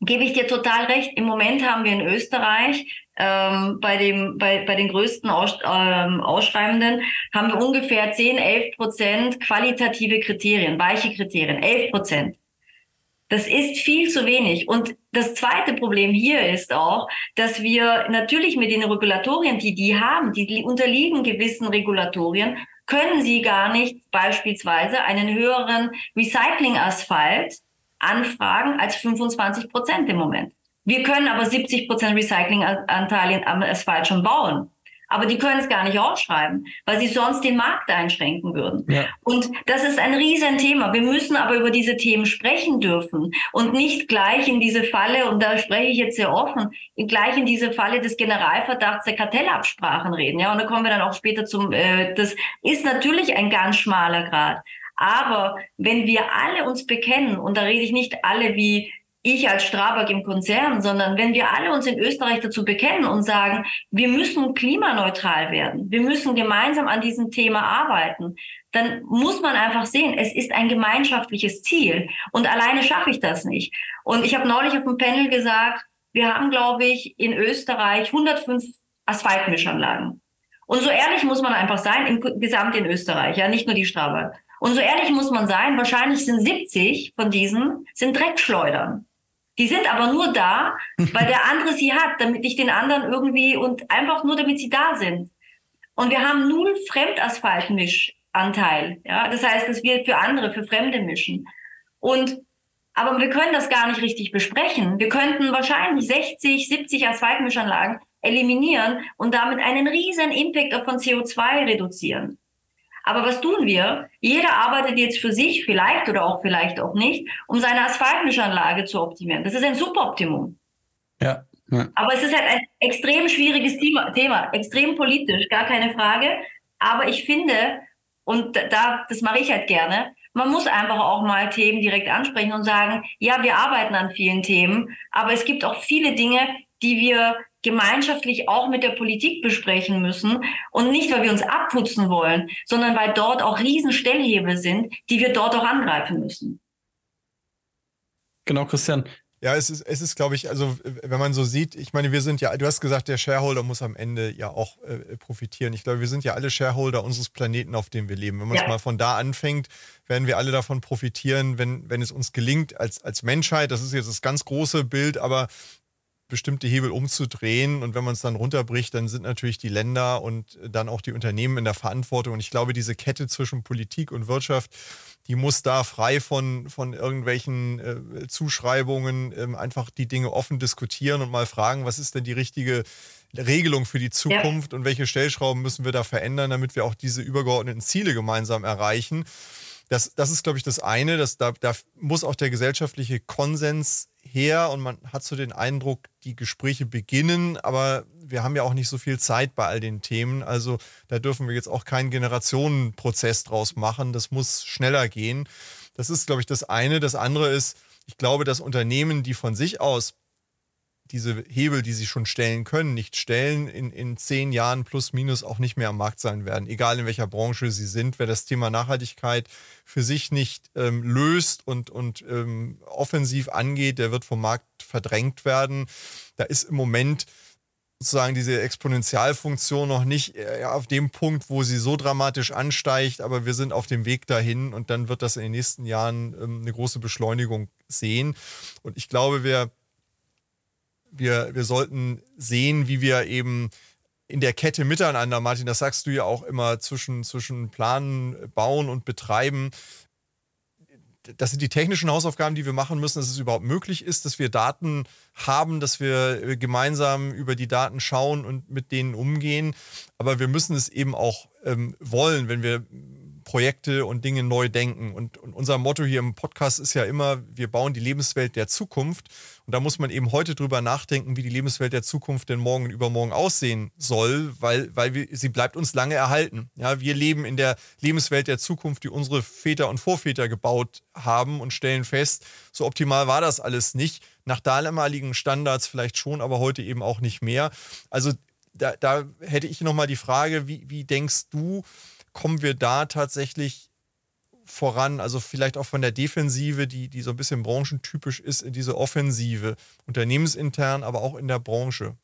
gebe ich dir total recht. Im Moment haben wir in Österreich ähm, bei, dem, bei, bei den größten Aus, ähm, Ausschreibenden haben wir ungefähr 10, 11 Prozent qualitative Kriterien, weiche Kriterien, 11 Prozent. Das ist viel zu wenig. Und das zweite Problem hier ist auch, dass wir natürlich mit den Regulatorien, die die haben, die unterliegen gewissen Regulatorien, können sie gar nicht beispielsweise einen höheren Recycling-Asphalt anfragen als 25 Prozent im Moment. Wir können aber 70 Prozent Recyclinganteil am Asphalt schon bauen aber die können es gar nicht ausschreiben, weil sie sonst den Markt einschränken würden. Ja. Und das ist ein Riesenthema. Wir müssen aber über diese Themen sprechen dürfen und nicht gleich in diese Falle, und da spreche ich jetzt sehr offen, gleich in diese Falle des Generalverdachts der Kartellabsprachen reden. Ja, und da kommen wir dann auch später zum, äh, das ist natürlich ein ganz schmaler Grad. Aber wenn wir alle uns bekennen, und da rede ich nicht alle wie ich als Strabag im Konzern, sondern wenn wir alle uns in Österreich dazu bekennen und sagen, wir müssen klimaneutral werden, wir müssen gemeinsam an diesem Thema arbeiten, dann muss man einfach sehen, es ist ein gemeinschaftliches Ziel und alleine schaffe ich das nicht. Und ich habe neulich auf dem Panel gesagt, wir haben, glaube ich, in Österreich 105 Asphaltmischanlagen. Und so ehrlich muss man einfach sein, im Gesamt in Österreich, ja, nicht nur die Strabag. Und so ehrlich muss man sein, wahrscheinlich sind 70 von diesen sind Dreckschleudern. Die sind aber nur da, weil der andere sie hat, damit ich den anderen irgendwie und einfach nur damit sie da sind. Und wir haben null Fremdasphaltmischanteil. Ja, das heißt, dass wir für andere, für Fremde mischen. Und aber wir können das gar nicht richtig besprechen. Wir könnten wahrscheinlich 60, 70 Asphaltmischanlagen eliminieren und damit einen riesen Impact von CO2 reduzieren. Aber was tun wir? Jeder arbeitet jetzt für sich, vielleicht oder auch vielleicht auch nicht, um seine Asphaltmischanlage zu optimieren. Das ist ein Superoptimum. Ja. ja. Aber es ist halt ein extrem schwieriges Thema, Thema, extrem politisch, gar keine Frage. Aber ich finde, und da, das mache ich halt gerne, man muss einfach auch mal Themen direkt ansprechen und sagen, ja, wir arbeiten an vielen Themen, aber es gibt auch viele Dinge, die wir gemeinschaftlich auch mit der Politik besprechen müssen und nicht, weil wir uns abputzen wollen, sondern weil dort auch Riesenstellhebel sind, die wir dort auch angreifen müssen. Genau, Christian. Ja, es ist, es ist, glaube ich, also wenn man so sieht, ich meine, wir sind ja, du hast gesagt, der Shareholder muss am Ende ja auch äh, profitieren. Ich glaube, wir sind ja alle Shareholder unseres Planeten, auf dem wir leben. Wenn man es ja. mal von da anfängt, werden wir alle davon profitieren, wenn, wenn es uns gelingt als, als Menschheit, das ist jetzt das ganz große Bild, aber bestimmte Hebel umzudrehen. Und wenn man es dann runterbricht, dann sind natürlich die Länder und dann auch die Unternehmen in der Verantwortung. Und ich glaube, diese Kette zwischen Politik und Wirtschaft, die muss da frei von, von irgendwelchen äh, Zuschreibungen äh, einfach die Dinge offen diskutieren und mal fragen, was ist denn die richtige Regelung für die Zukunft ja. und welche Stellschrauben müssen wir da verändern, damit wir auch diese übergeordneten Ziele gemeinsam erreichen. Das, das ist, glaube ich, das eine. Das, da, da muss auch der gesellschaftliche Konsens her und man hat so den Eindruck, die Gespräche beginnen, aber wir haben ja auch nicht so viel Zeit bei all den Themen. Also da dürfen wir jetzt auch keinen Generationenprozess draus machen. Das muss schneller gehen. Das ist, glaube ich, das eine. Das andere ist, ich glaube, dass Unternehmen, die von sich aus diese Hebel, die sie schon stellen können, nicht stellen, in, in zehn Jahren plus minus auch nicht mehr am Markt sein werden. Egal in welcher Branche sie sind, wer das Thema Nachhaltigkeit für sich nicht ähm, löst und, und ähm, offensiv angeht, der wird vom Markt verdrängt werden. Da ist im Moment sozusagen diese Exponentialfunktion noch nicht äh, auf dem Punkt, wo sie so dramatisch ansteigt, aber wir sind auf dem Weg dahin und dann wird das in den nächsten Jahren ähm, eine große Beschleunigung sehen. Und ich glaube, wir wir, wir sollten sehen, wie wir eben in der Kette miteinander, Martin, das sagst du ja auch immer, zwischen, zwischen Planen, Bauen und Betreiben. Das sind die technischen Hausaufgaben, die wir machen müssen, dass es überhaupt möglich ist, dass wir Daten haben, dass wir gemeinsam über die Daten schauen und mit denen umgehen. Aber wir müssen es eben auch ähm, wollen, wenn wir Projekte und Dinge neu denken. Und, und, unser Motto hier im Podcast ist ja immer, wir bauen die Lebenswelt der Zukunft. Und da muss man eben heute drüber nachdenken, wie die Lebenswelt der Zukunft denn morgen und übermorgen aussehen soll, weil, weil wir, sie bleibt uns lange erhalten. Ja, wir leben in der Lebenswelt der Zukunft, die unsere Väter und Vorväter gebaut haben und stellen fest, so optimal war das alles nicht. Nach damaligen Standards vielleicht schon, aber heute eben auch nicht mehr. Also da, da hätte ich nochmal die Frage, wie, wie denkst du, kommen wir da tatsächlich voran, also vielleicht auch von der Defensive, die, die so ein bisschen branchentypisch ist, in diese Offensive, unternehmensintern, aber auch in der Branche.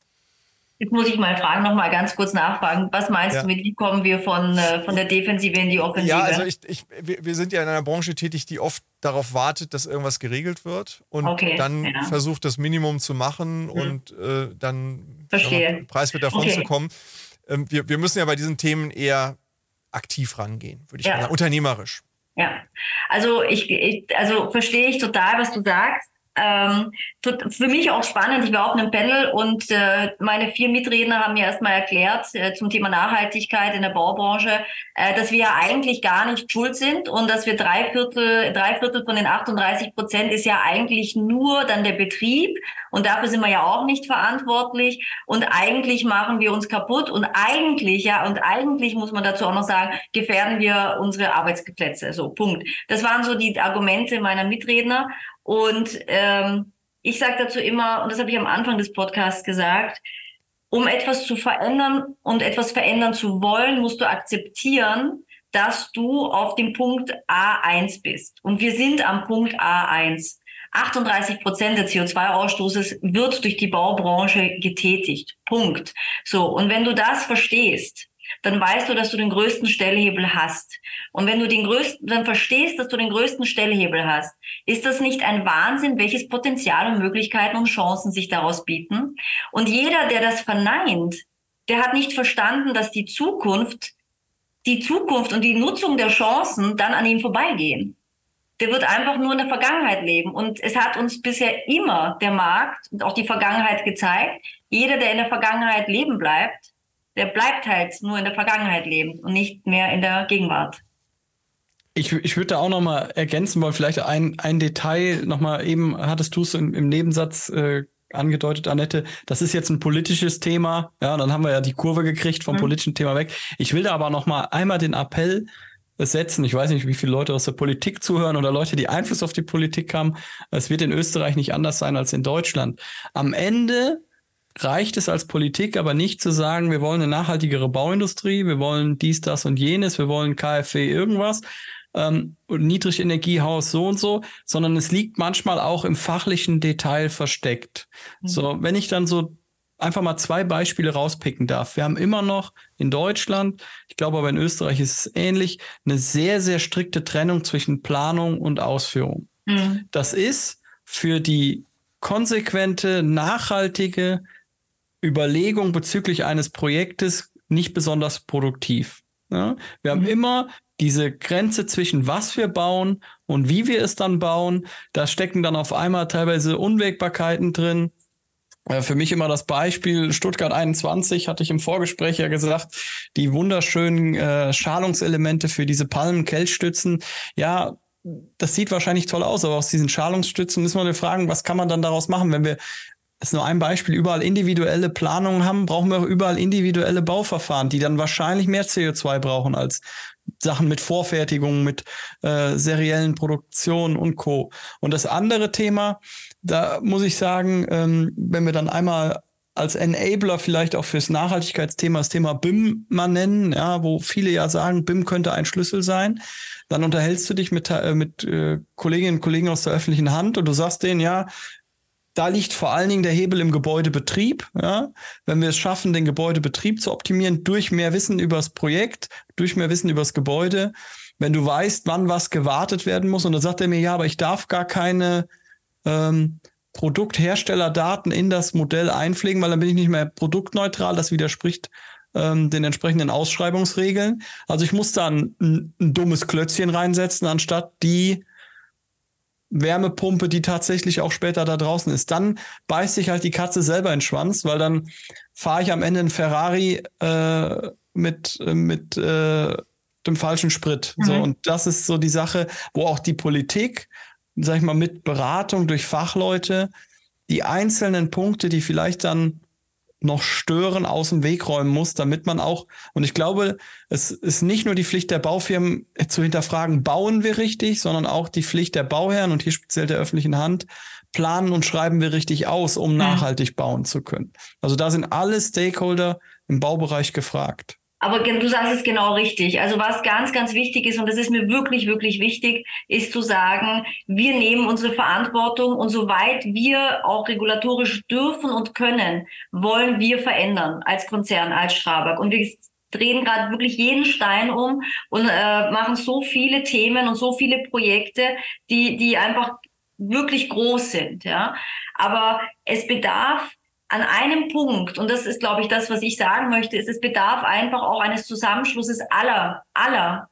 Jetzt muss ich mal fragen, noch mal ganz kurz nachfragen. Was meinst ja. du mit, wie kommen wir von, äh, von der Defensive in die Offensive? Ja, also ich, ich, wir sind ja in einer Branche tätig, die oft darauf wartet, dass irgendwas geregelt wird und okay, dann ja. versucht, das Minimum zu machen mhm. und äh, dann Verstehe. Preis wird davon okay. zu kommen. Ähm, wir, wir müssen ja bei diesen Themen eher aktiv rangehen, würde ich ja. sagen, unternehmerisch. Ja, also ich, ich, also verstehe ich total, was du sagst. Ähm, für mich auch spannend. Ich war auf einem Panel und äh, meine vier Mitredner haben mir erstmal erklärt äh, zum Thema Nachhaltigkeit in der Baubranche, äh, dass wir ja eigentlich gar nicht schuld sind und dass wir drei Viertel, drei Viertel von den 38 Prozent ist ja eigentlich nur dann der Betrieb und dafür sind wir ja auch nicht verantwortlich und eigentlich machen wir uns kaputt und eigentlich, ja, und eigentlich muss man dazu auch noch sagen, gefährden wir unsere Arbeitsplätze. So, Punkt. Das waren so die Argumente meiner Mitredner und ähm, ich sage dazu immer, und das habe ich am Anfang des Podcasts gesagt, um etwas zu verändern und etwas verändern zu wollen, musst du akzeptieren, dass du auf dem Punkt A1 bist. Und wir sind am Punkt A1. 38 Prozent des CO2-Ausstoßes wird durch die Baubranche getätigt. Punkt. So. Und wenn du das verstehst dann weißt du, dass du den größten Stellhebel hast. Und wenn du den größten, dann verstehst, dass du den größten Stellhebel hast, ist das nicht ein Wahnsinn, welches Potenzial und Möglichkeiten und Chancen sich daraus bieten? Und jeder, der das verneint, der hat nicht verstanden, dass die Zukunft, die Zukunft und die Nutzung der Chancen dann an ihm vorbeigehen. Der wird einfach nur in der Vergangenheit leben. Und es hat uns bisher immer der Markt und auch die Vergangenheit gezeigt, jeder, der in der Vergangenheit leben bleibt, der bleibt halt nur in der Vergangenheit leben und nicht mehr in der Gegenwart. Ich, ich würde da auch noch mal ergänzen wollen, vielleicht ein, ein Detail noch mal eben hattest du es im, im Nebensatz äh, angedeutet, Annette, das ist jetzt ein politisches Thema. Ja, dann haben wir ja die Kurve gekriegt vom mhm. politischen Thema weg. Ich will da aber noch mal einmal den Appell setzen. Ich weiß nicht, wie viele Leute aus der Politik zuhören oder Leute, die Einfluss auf die Politik haben. Es wird in Österreich nicht anders sein als in Deutschland. Am Ende reicht es als Politik aber nicht zu sagen, wir wollen eine nachhaltigere Bauindustrie, wir wollen dies, das und jenes, wir wollen KfW irgendwas, ähm, Niedrigenergiehaus so und so, sondern es liegt manchmal auch im fachlichen Detail versteckt. Mhm. So, wenn ich dann so einfach mal zwei Beispiele rauspicken darf. Wir haben immer noch in Deutschland, ich glaube aber in Österreich ist es ähnlich, eine sehr, sehr strikte Trennung zwischen Planung und Ausführung. Mhm. Das ist für die konsequente, nachhaltige Überlegung bezüglich eines Projektes nicht besonders produktiv. Ja? Wir haben mhm. immer diese Grenze zwischen was wir bauen und wie wir es dann bauen. Da stecken dann auf einmal teilweise Unwägbarkeiten drin. Äh, für mich immer das Beispiel Stuttgart 21 hatte ich im Vorgespräch ja gesagt, die wunderschönen äh, Schalungselemente für diese Palmen-Kelchstützen. Ja, das sieht wahrscheinlich toll aus, aber aus diesen Schalungsstützen müssen wir fragen, was kann man dann daraus machen, wenn wir ist nur ein Beispiel, überall individuelle Planungen haben, brauchen wir auch überall individuelle Bauverfahren, die dann wahrscheinlich mehr CO2 brauchen als Sachen mit Vorfertigung, mit äh, seriellen Produktionen und Co. Und das andere Thema, da muss ich sagen, ähm, wenn wir dann einmal als Enabler vielleicht auch fürs Nachhaltigkeitsthema das Thema BIM mal nennen, ja, wo viele ja sagen, BIM könnte ein Schlüssel sein. Dann unterhältst du dich mit, äh, mit äh, Kolleginnen und Kollegen aus der öffentlichen Hand und du sagst denen, ja, da liegt vor allen Dingen der Hebel im Gebäudebetrieb. Ja? Wenn wir es schaffen, den Gebäudebetrieb zu optimieren durch mehr Wissen über das Projekt, durch mehr Wissen über das Gebäude, wenn du weißt, wann was gewartet werden muss, und dann sagt er mir, ja, aber ich darf gar keine ähm, Produktherstellerdaten in das Modell einpflegen, weil dann bin ich nicht mehr produktneutral. Das widerspricht ähm, den entsprechenden Ausschreibungsregeln. Also ich muss da ein, ein, ein dummes Klötzchen reinsetzen, anstatt die Wärmepumpe, die tatsächlich auch später da draußen ist. Dann beißt sich halt die Katze selber in den Schwanz, weil dann fahre ich am Ende einen Ferrari äh, mit, mit äh, dem falschen Sprit. Mhm. So, und das ist so die Sache, wo auch die Politik, sag ich mal, mit Beratung durch Fachleute die einzelnen Punkte, die vielleicht dann noch stören, aus dem Weg räumen muss, damit man auch, und ich glaube, es ist nicht nur die Pflicht der Baufirmen zu hinterfragen, bauen wir richtig, sondern auch die Pflicht der Bauherren und hier speziell der öffentlichen Hand, planen und schreiben wir richtig aus, um nachhaltig bauen zu können. Also da sind alle Stakeholder im Baubereich gefragt. Aber du sagst es genau richtig. Also was ganz, ganz wichtig ist, und das ist mir wirklich, wirklich wichtig, ist zu sagen, wir nehmen unsere Verantwortung und soweit wir auch regulatorisch dürfen und können, wollen wir verändern als Konzern, als Strabag. Und wir drehen gerade wirklich jeden Stein um und äh, machen so viele Themen und so viele Projekte, die, die einfach wirklich groß sind, ja. Aber es bedarf an einem Punkt, und das ist, glaube ich, das, was ich sagen möchte, ist, es bedarf einfach auch eines Zusammenschlusses aller, aller,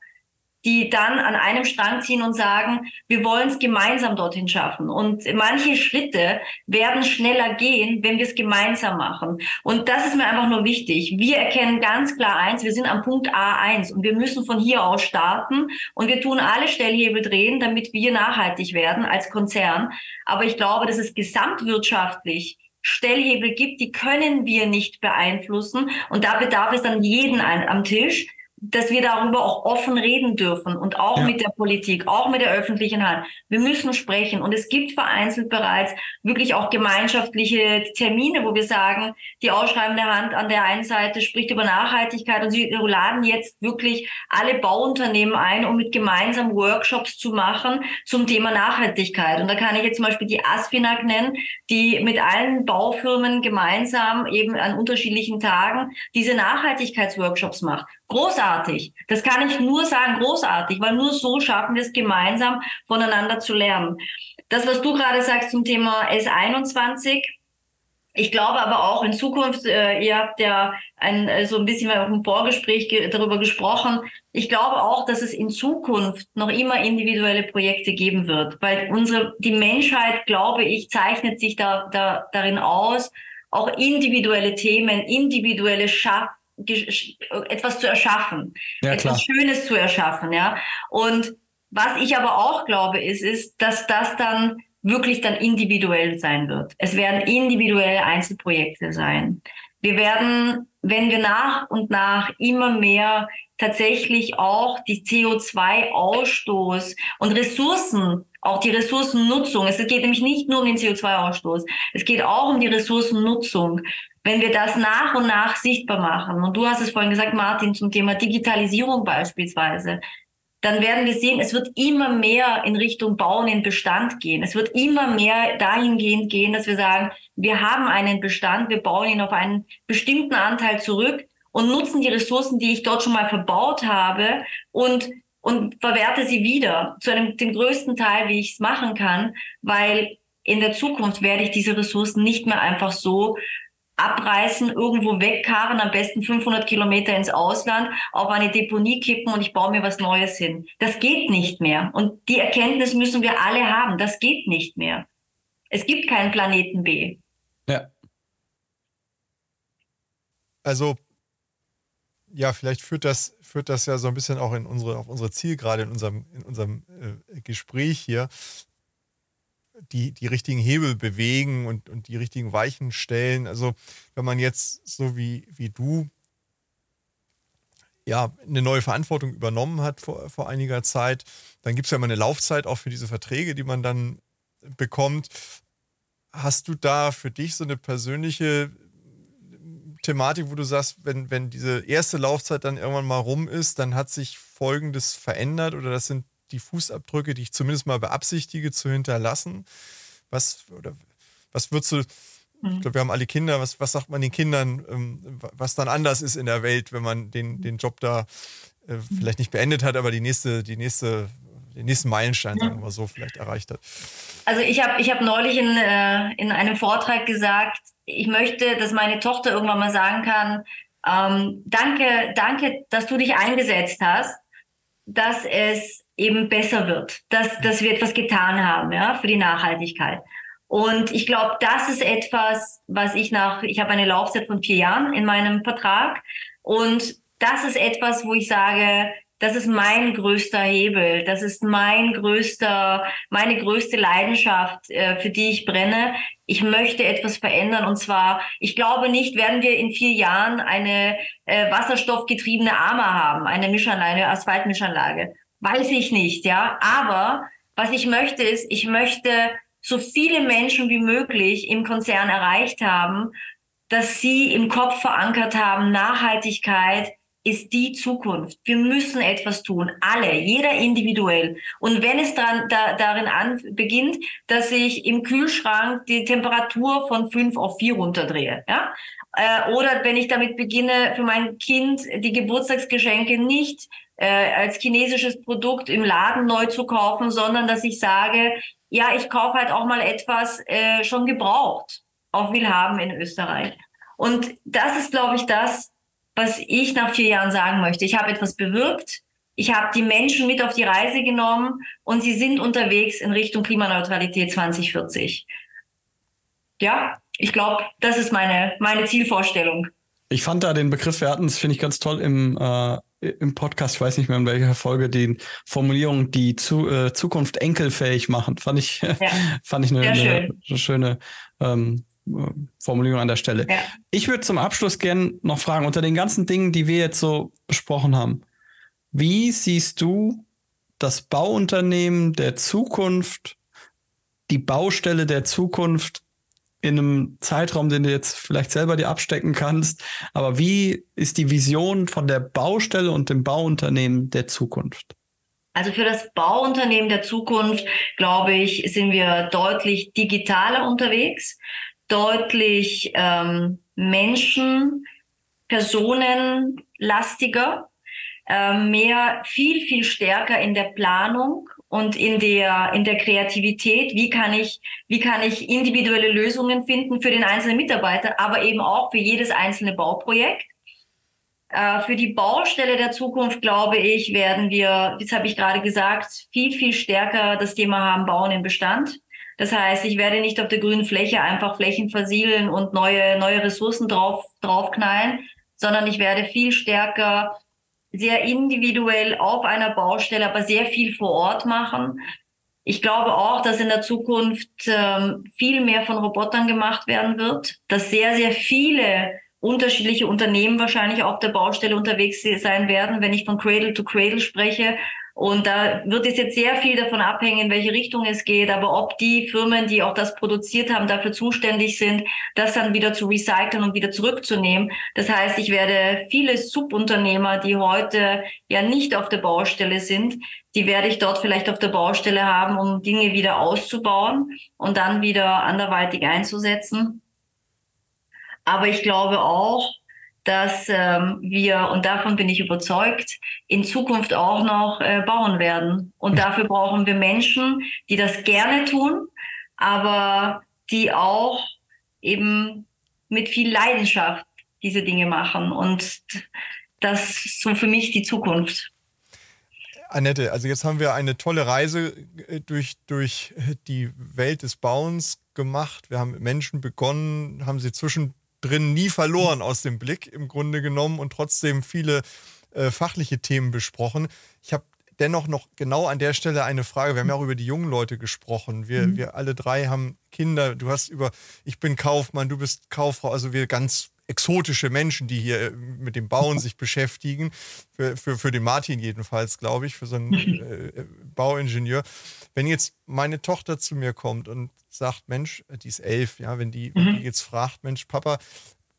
die dann an einem Strang ziehen und sagen, wir wollen es gemeinsam dorthin schaffen. Und manche Schritte werden schneller gehen, wenn wir es gemeinsam machen. Und das ist mir einfach nur wichtig. Wir erkennen ganz klar eins, wir sind am Punkt A1 und wir müssen von hier aus starten und wir tun alle Stellhebel drehen, damit wir nachhaltig werden als Konzern. Aber ich glaube, dass es gesamtwirtschaftlich Stellhebel gibt, die können wir nicht beeinflussen. Und da bedarf es dann jeden am Tisch, dass wir darüber auch offen reden dürfen und auch ja. mit der Politik, auch mit der öffentlichen Hand. Wir müssen sprechen und es gibt vereinzelt bereits wirklich auch gemeinschaftliche Termine, wo wir sagen, die ausschreibende Hand an der einen Seite spricht über Nachhaltigkeit und sie laden jetzt wirklich alle Bauunternehmen ein, um mit gemeinsam Workshops zu machen zum Thema Nachhaltigkeit. Und da kann ich jetzt zum Beispiel die Aspinag nennen, die mit allen Baufirmen gemeinsam eben an unterschiedlichen Tagen diese Nachhaltigkeitsworkshops macht. Großartig. Das kann ich nur sagen, großartig, weil nur so schaffen wir es gemeinsam voneinander zu lernen. Das, was du gerade sagst zum Thema S21, ich glaube aber auch in Zukunft, äh, ihr habt ja ein, äh, so ein bisschen auch im Vorgespräch ge darüber gesprochen, ich glaube auch, dass es in Zukunft noch immer individuelle Projekte geben wird, weil unsere, die Menschheit, glaube ich, zeichnet sich da, da darin aus, auch individuelle Themen, individuelle Schaff, etwas zu erschaffen, ja, etwas Schönes zu erschaffen, ja. Und was ich aber auch glaube, ist, ist, dass das dann wirklich dann individuell sein wird. Es werden individuelle Einzelprojekte sein. Wir werden, wenn wir nach und nach immer mehr tatsächlich auch die CO2-Ausstoß und Ressourcen, auch die Ressourcennutzung, es geht nämlich nicht nur um den CO2-Ausstoß, es geht auch um die Ressourcennutzung. Wenn wir das nach und nach sichtbar machen, und du hast es vorhin gesagt, Martin, zum Thema Digitalisierung beispielsweise, dann werden wir sehen, es wird immer mehr in Richtung Bauen in Bestand gehen. Es wird immer mehr dahingehend gehen, dass wir sagen, wir haben einen Bestand, wir bauen ihn auf einen bestimmten Anteil zurück und nutzen die Ressourcen, die ich dort schon mal verbaut habe und und verwerte sie wieder zu einem dem größten Teil, wie ich es machen kann, weil in der Zukunft werde ich diese Ressourcen nicht mehr einfach so abreißen, irgendwo wegkarren, am besten 500 Kilometer ins Ausland, auf eine Deponie kippen und ich baue mir was Neues hin. Das geht nicht mehr. Und die Erkenntnis müssen wir alle haben. Das geht nicht mehr. Es gibt keinen Planeten B. Ja. Also, ja, vielleicht führt das, führt das ja so ein bisschen auch in unsere, auf unsere Zielgerade in unserem, in unserem äh, Gespräch hier die, die richtigen Hebel bewegen und, und die richtigen Weichen stellen. Also wenn man jetzt so wie, wie du ja, eine neue Verantwortung übernommen hat vor, vor einiger Zeit, dann gibt es ja immer eine Laufzeit auch für diese Verträge, die man dann bekommt. Hast du da für dich so eine persönliche Thematik, wo du sagst, wenn, wenn diese erste Laufzeit dann irgendwann mal rum ist, dann hat sich Folgendes verändert oder das sind die Fußabdrücke, die ich zumindest mal beabsichtige zu hinterlassen? Was, oder, was würdest du, ich mhm. glaube, wir haben alle Kinder, was, was sagt man den Kindern, ähm, was dann anders ist in der Welt, wenn man den, den Job da äh, mhm. vielleicht nicht beendet hat, aber die nächste, die nächste, den nächsten Meilenstein, sagen wir mal so, vielleicht erreicht hat? Also ich habe ich hab neulich in, äh, in einem Vortrag gesagt, ich möchte, dass meine Tochter irgendwann mal sagen kann, ähm, danke, danke, dass du dich eingesetzt hast, dass es eben besser wird, dass, dass wir etwas getan haben ja, für die Nachhaltigkeit. Und ich glaube, das ist etwas, was ich nach, ich habe eine Laufzeit von vier Jahren in meinem Vertrag. Und das ist etwas, wo ich sage, das ist mein größter Hebel, das ist mein größter, meine größte Leidenschaft, äh, für die ich brenne. Ich möchte etwas verändern und zwar, ich glaube nicht, werden wir in vier Jahren eine äh, wasserstoffgetriebene Arma haben, eine Mischanlage, eine Asphaltmischanlage. Weiß ich nicht, ja. Aber was ich möchte ist, ich möchte so viele Menschen wie möglich im Konzern erreicht haben, dass sie im Kopf verankert haben, Nachhaltigkeit, ist die Zukunft. Wir müssen etwas tun, alle, jeder individuell. Und wenn es dran, da, darin an, beginnt, dass ich im Kühlschrank die Temperatur von fünf auf vier runterdrehe, ja, äh, oder wenn ich damit beginne, für mein Kind die Geburtstagsgeschenke nicht äh, als chinesisches Produkt im Laden neu zu kaufen, sondern dass ich sage, ja, ich kaufe halt auch mal etwas äh, schon gebraucht auf Willhaben in Österreich. Und das ist, glaube ich, das, was ich nach vier Jahren sagen möchte. Ich habe etwas bewirkt. Ich habe die Menschen mit auf die Reise genommen und sie sind unterwegs in Richtung Klimaneutralität 2040. Ja, ich glaube, das ist meine, meine Zielvorstellung. Ich fand da den Begriff, wir hatten es, finde ich ganz toll im, äh, im Podcast, ich weiß nicht mehr in welcher Folge, die Formulierung, die zu, äh, Zukunft enkelfähig machen, fand ich, ja. fand ich eine, eine, eine schöne ähm, Formulierung an der Stelle. Ja. Ich würde zum Abschluss gerne noch fragen, unter den ganzen Dingen, die wir jetzt so besprochen haben, Wie siehst du das Bauunternehmen der Zukunft, die Baustelle der Zukunft in einem Zeitraum, den du jetzt vielleicht selber dir abstecken kannst. Aber wie ist die Vision von der Baustelle und dem Bauunternehmen der Zukunft? Also für das Bauunternehmen der Zukunft, glaube ich, sind wir deutlich digitaler unterwegs, deutlich ähm, Menschen, Personenlastiger, äh, mehr, viel, viel stärker in der Planung und in der, in der Kreativität. Wie kann ich, wie kann ich individuelle Lösungen finden für den einzelnen Mitarbeiter, aber eben auch für jedes einzelne Bauprojekt. Äh, für die Baustelle der Zukunft, glaube ich, werden wir, das habe ich gerade gesagt, viel, viel stärker das Thema haben, Bauen im Bestand. Das heißt, ich werde nicht auf der grünen Fläche einfach Flächen versiegeln und neue, neue Ressourcen drauf, draufknallen, sondern ich werde viel stärker sehr individuell auf einer Baustelle, aber sehr viel vor Ort machen. Ich glaube auch, dass in der Zukunft ähm, viel mehr von Robotern gemacht werden wird, dass sehr, sehr viele unterschiedliche Unternehmen wahrscheinlich auf der Baustelle unterwegs sein werden, wenn ich von Cradle to Cradle spreche und da wird es jetzt sehr viel davon abhängen, in welche Richtung es geht. Aber ob die Firmen, die auch das produziert haben, dafür zuständig sind, das dann wieder zu recyceln und wieder zurückzunehmen. Das heißt, ich werde viele Subunternehmer, die heute ja nicht auf der Baustelle sind, die werde ich dort vielleicht auf der Baustelle haben, um Dinge wieder auszubauen und dann wieder anderweitig einzusetzen. Aber ich glaube auch, dass ähm, wir, und davon bin ich überzeugt, in Zukunft auch noch äh, bauen werden. Und dafür brauchen wir Menschen, die das gerne tun, aber die auch eben mit viel Leidenschaft diese Dinge machen. Und das ist so für mich die Zukunft. Annette, also jetzt haben wir eine tolle Reise äh, durch, durch die Welt des Bauens gemacht. Wir haben mit Menschen begonnen, haben sie zwischen drin nie verloren aus dem Blick im Grunde genommen und trotzdem viele äh, fachliche Themen besprochen. Ich habe dennoch noch genau an der Stelle eine Frage. Wir haben ja auch über die jungen Leute gesprochen. Wir, mhm. wir alle drei haben Kinder. Du hast über, ich bin Kaufmann, du bist Kauffrau, also wir ganz exotische Menschen, die hier äh, mit dem Bauen sich beschäftigen. Für, für, für den Martin jedenfalls, glaube ich, für so einen äh, Bauingenieur. Wenn jetzt meine Tochter zu mir kommt und sagt, Mensch, die ist elf, ja, wenn die, wenn die mhm. jetzt fragt, Mensch, Papa,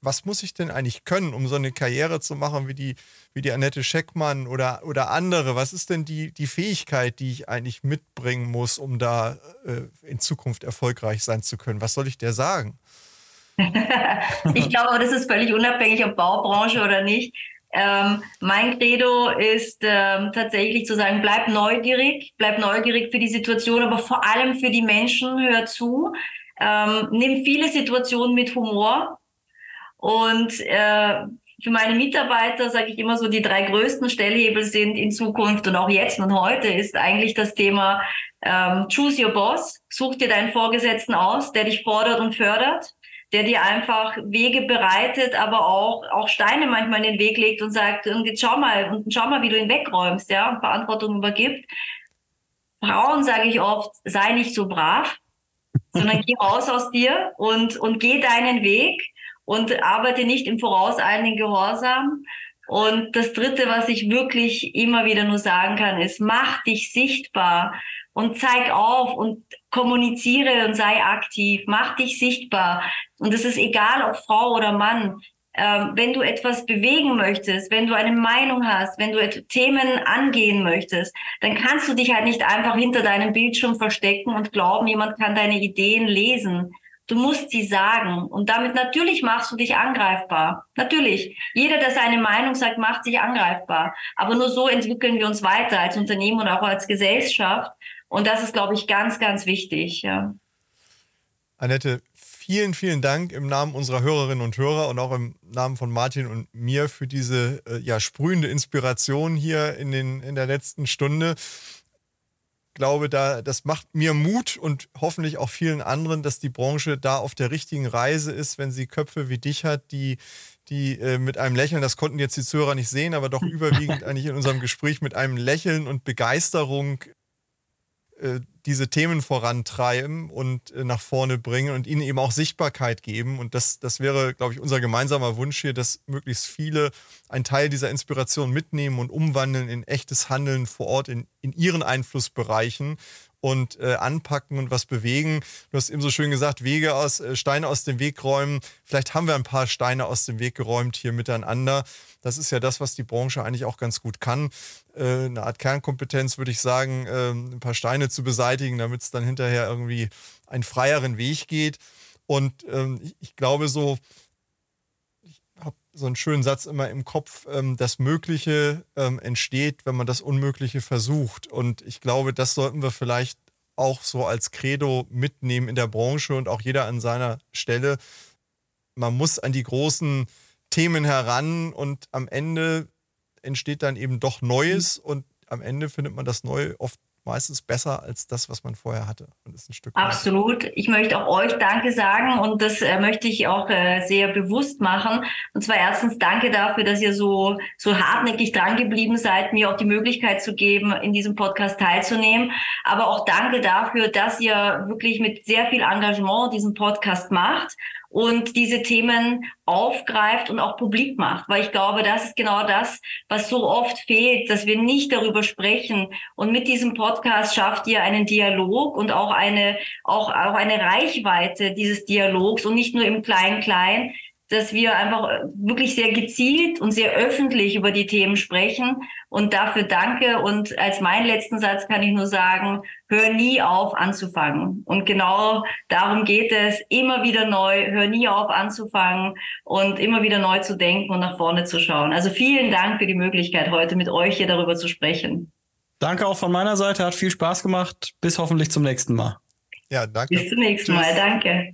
was muss ich denn eigentlich können, um so eine Karriere zu machen wie die, wie die Annette Scheckmann oder, oder andere? Was ist denn die, die Fähigkeit, die ich eigentlich mitbringen muss, um da äh, in Zukunft erfolgreich sein zu können? Was soll ich der sagen? Ich glaube, das ist völlig unabhängig, ob Baubranche oder nicht. Ähm, mein Credo ist ähm, tatsächlich zu sagen, bleib neugierig, bleib neugierig für die Situation, aber vor allem für die Menschen, hör zu, ähm, nimm viele Situationen mit Humor und äh, für meine Mitarbeiter sage ich immer so, die drei größten Stellhebel sind in Zukunft und auch jetzt und heute ist eigentlich das Thema ähm, Choose Your Boss. Such dir deinen Vorgesetzten aus, der dich fordert und fördert der dir einfach Wege bereitet, aber auch, auch Steine manchmal in den Weg legt und sagt, und jetzt schau mal, und schau mal, wie du ihn wegräumst, ja, und Verantwortung übergibt. Frauen sage ich oft, sei nicht so brav, sondern geh raus aus dir und, und geh deinen Weg und arbeite nicht im vorauseilenden Gehorsam. Und das dritte, was ich wirklich immer wieder nur sagen kann, ist, mach dich sichtbar und zeig auf und kommuniziere und sei aktiv, mach dich sichtbar. Und es ist egal, ob Frau oder Mann. Ähm, wenn du etwas bewegen möchtest, wenn du eine Meinung hast, wenn du Themen angehen möchtest, dann kannst du dich halt nicht einfach hinter deinem Bildschirm verstecken und glauben, jemand kann deine Ideen lesen. Du musst sie sagen. Und damit natürlich machst du dich angreifbar. Natürlich. Jeder, der seine Meinung sagt, macht sich angreifbar. Aber nur so entwickeln wir uns weiter als Unternehmen und auch als Gesellschaft. Und das ist, glaube ich, ganz, ganz wichtig. Ja. Annette, vielen, vielen Dank im Namen unserer Hörerinnen und Hörer und auch im Namen von Martin und mir für diese äh, ja, sprühende Inspiration hier in, den, in der letzten Stunde. Ich glaube, da, das macht mir Mut und hoffentlich auch vielen anderen, dass die Branche da auf der richtigen Reise ist, wenn sie Köpfe wie dich hat, die, die äh, mit einem Lächeln, das konnten jetzt die Zuhörer nicht sehen, aber doch überwiegend eigentlich in unserem Gespräch mit einem Lächeln und Begeisterung diese Themen vorantreiben und äh, nach vorne bringen und ihnen eben auch Sichtbarkeit geben. Und das, das wäre, glaube ich, unser gemeinsamer Wunsch hier, dass möglichst viele einen Teil dieser Inspiration mitnehmen und umwandeln in echtes Handeln vor Ort in, in ihren Einflussbereichen und äh, anpacken und was bewegen. Du hast eben so schön gesagt, Wege aus, äh, Steine aus dem Weg räumen. Vielleicht haben wir ein paar Steine aus dem Weg geräumt hier miteinander. Das ist ja das, was die Branche eigentlich auch ganz gut kann. Äh, eine Art Kernkompetenz, würde ich sagen, äh, ein paar Steine zu beseitigen, damit es dann hinterher irgendwie einen freieren Weg geht. Und ähm, ich, ich glaube so, habe so einen schönen Satz immer im Kopf, ähm, das Mögliche ähm, entsteht, wenn man das Unmögliche versucht. Und ich glaube, das sollten wir vielleicht auch so als Credo mitnehmen in der Branche und auch jeder an seiner Stelle. Man muss an die großen Themen heran und am Ende entsteht dann eben doch Neues und am Ende findet man das Neue oft meistens besser als das, was man vorher hatte. Und ist ein Stück Absolut. Ich möchte auch euch Danke sagen und das äh, möchte ich auch äh, sehr bewusst machen. Und zwar erstens Danke dafür, dass ihr so, so hartnäckig dran geblieben seid, mir auch die Möglichkeit zu geben, in diesem Podcast teilzunehmen. Aber auch Danke dafür, dass ihr wirklich mit sehr viel Engagement diesen Podcast macht und diese Themen aufgreift und auch publik macht, weil ich glaube, das ist genau das, was so oft fehlt, dass wir nicht darüber sprechen. Und mit diesem Podcast schafft ihr einen Dialog und auch eine, auch, auch eine Reichweite dieses Dialogs und nicht nur im Klein-Klein, dass wir einfach wirklich sehr gezielt und sehr öffentlich über die Themen sprechen. Und dafür danke. Und als meinen letzten Satz kann ich nur sagen, hör nie auf anzufangen. Und genau darum geht es, immer wieder neu, hör nie auf anzufangen und immer wieder neu zu denken und nach vorne zu schauen. Also vielen Dank für die Möglichkeit, heute mit euch hier darüber zu sprechen. Danke auch von meiner Seite, hat viel Spaß gemacht. Bis hoffentlich zum nächsten Mal. Ja, danke. Bis zum nächsten Tschüss. Mal, danke.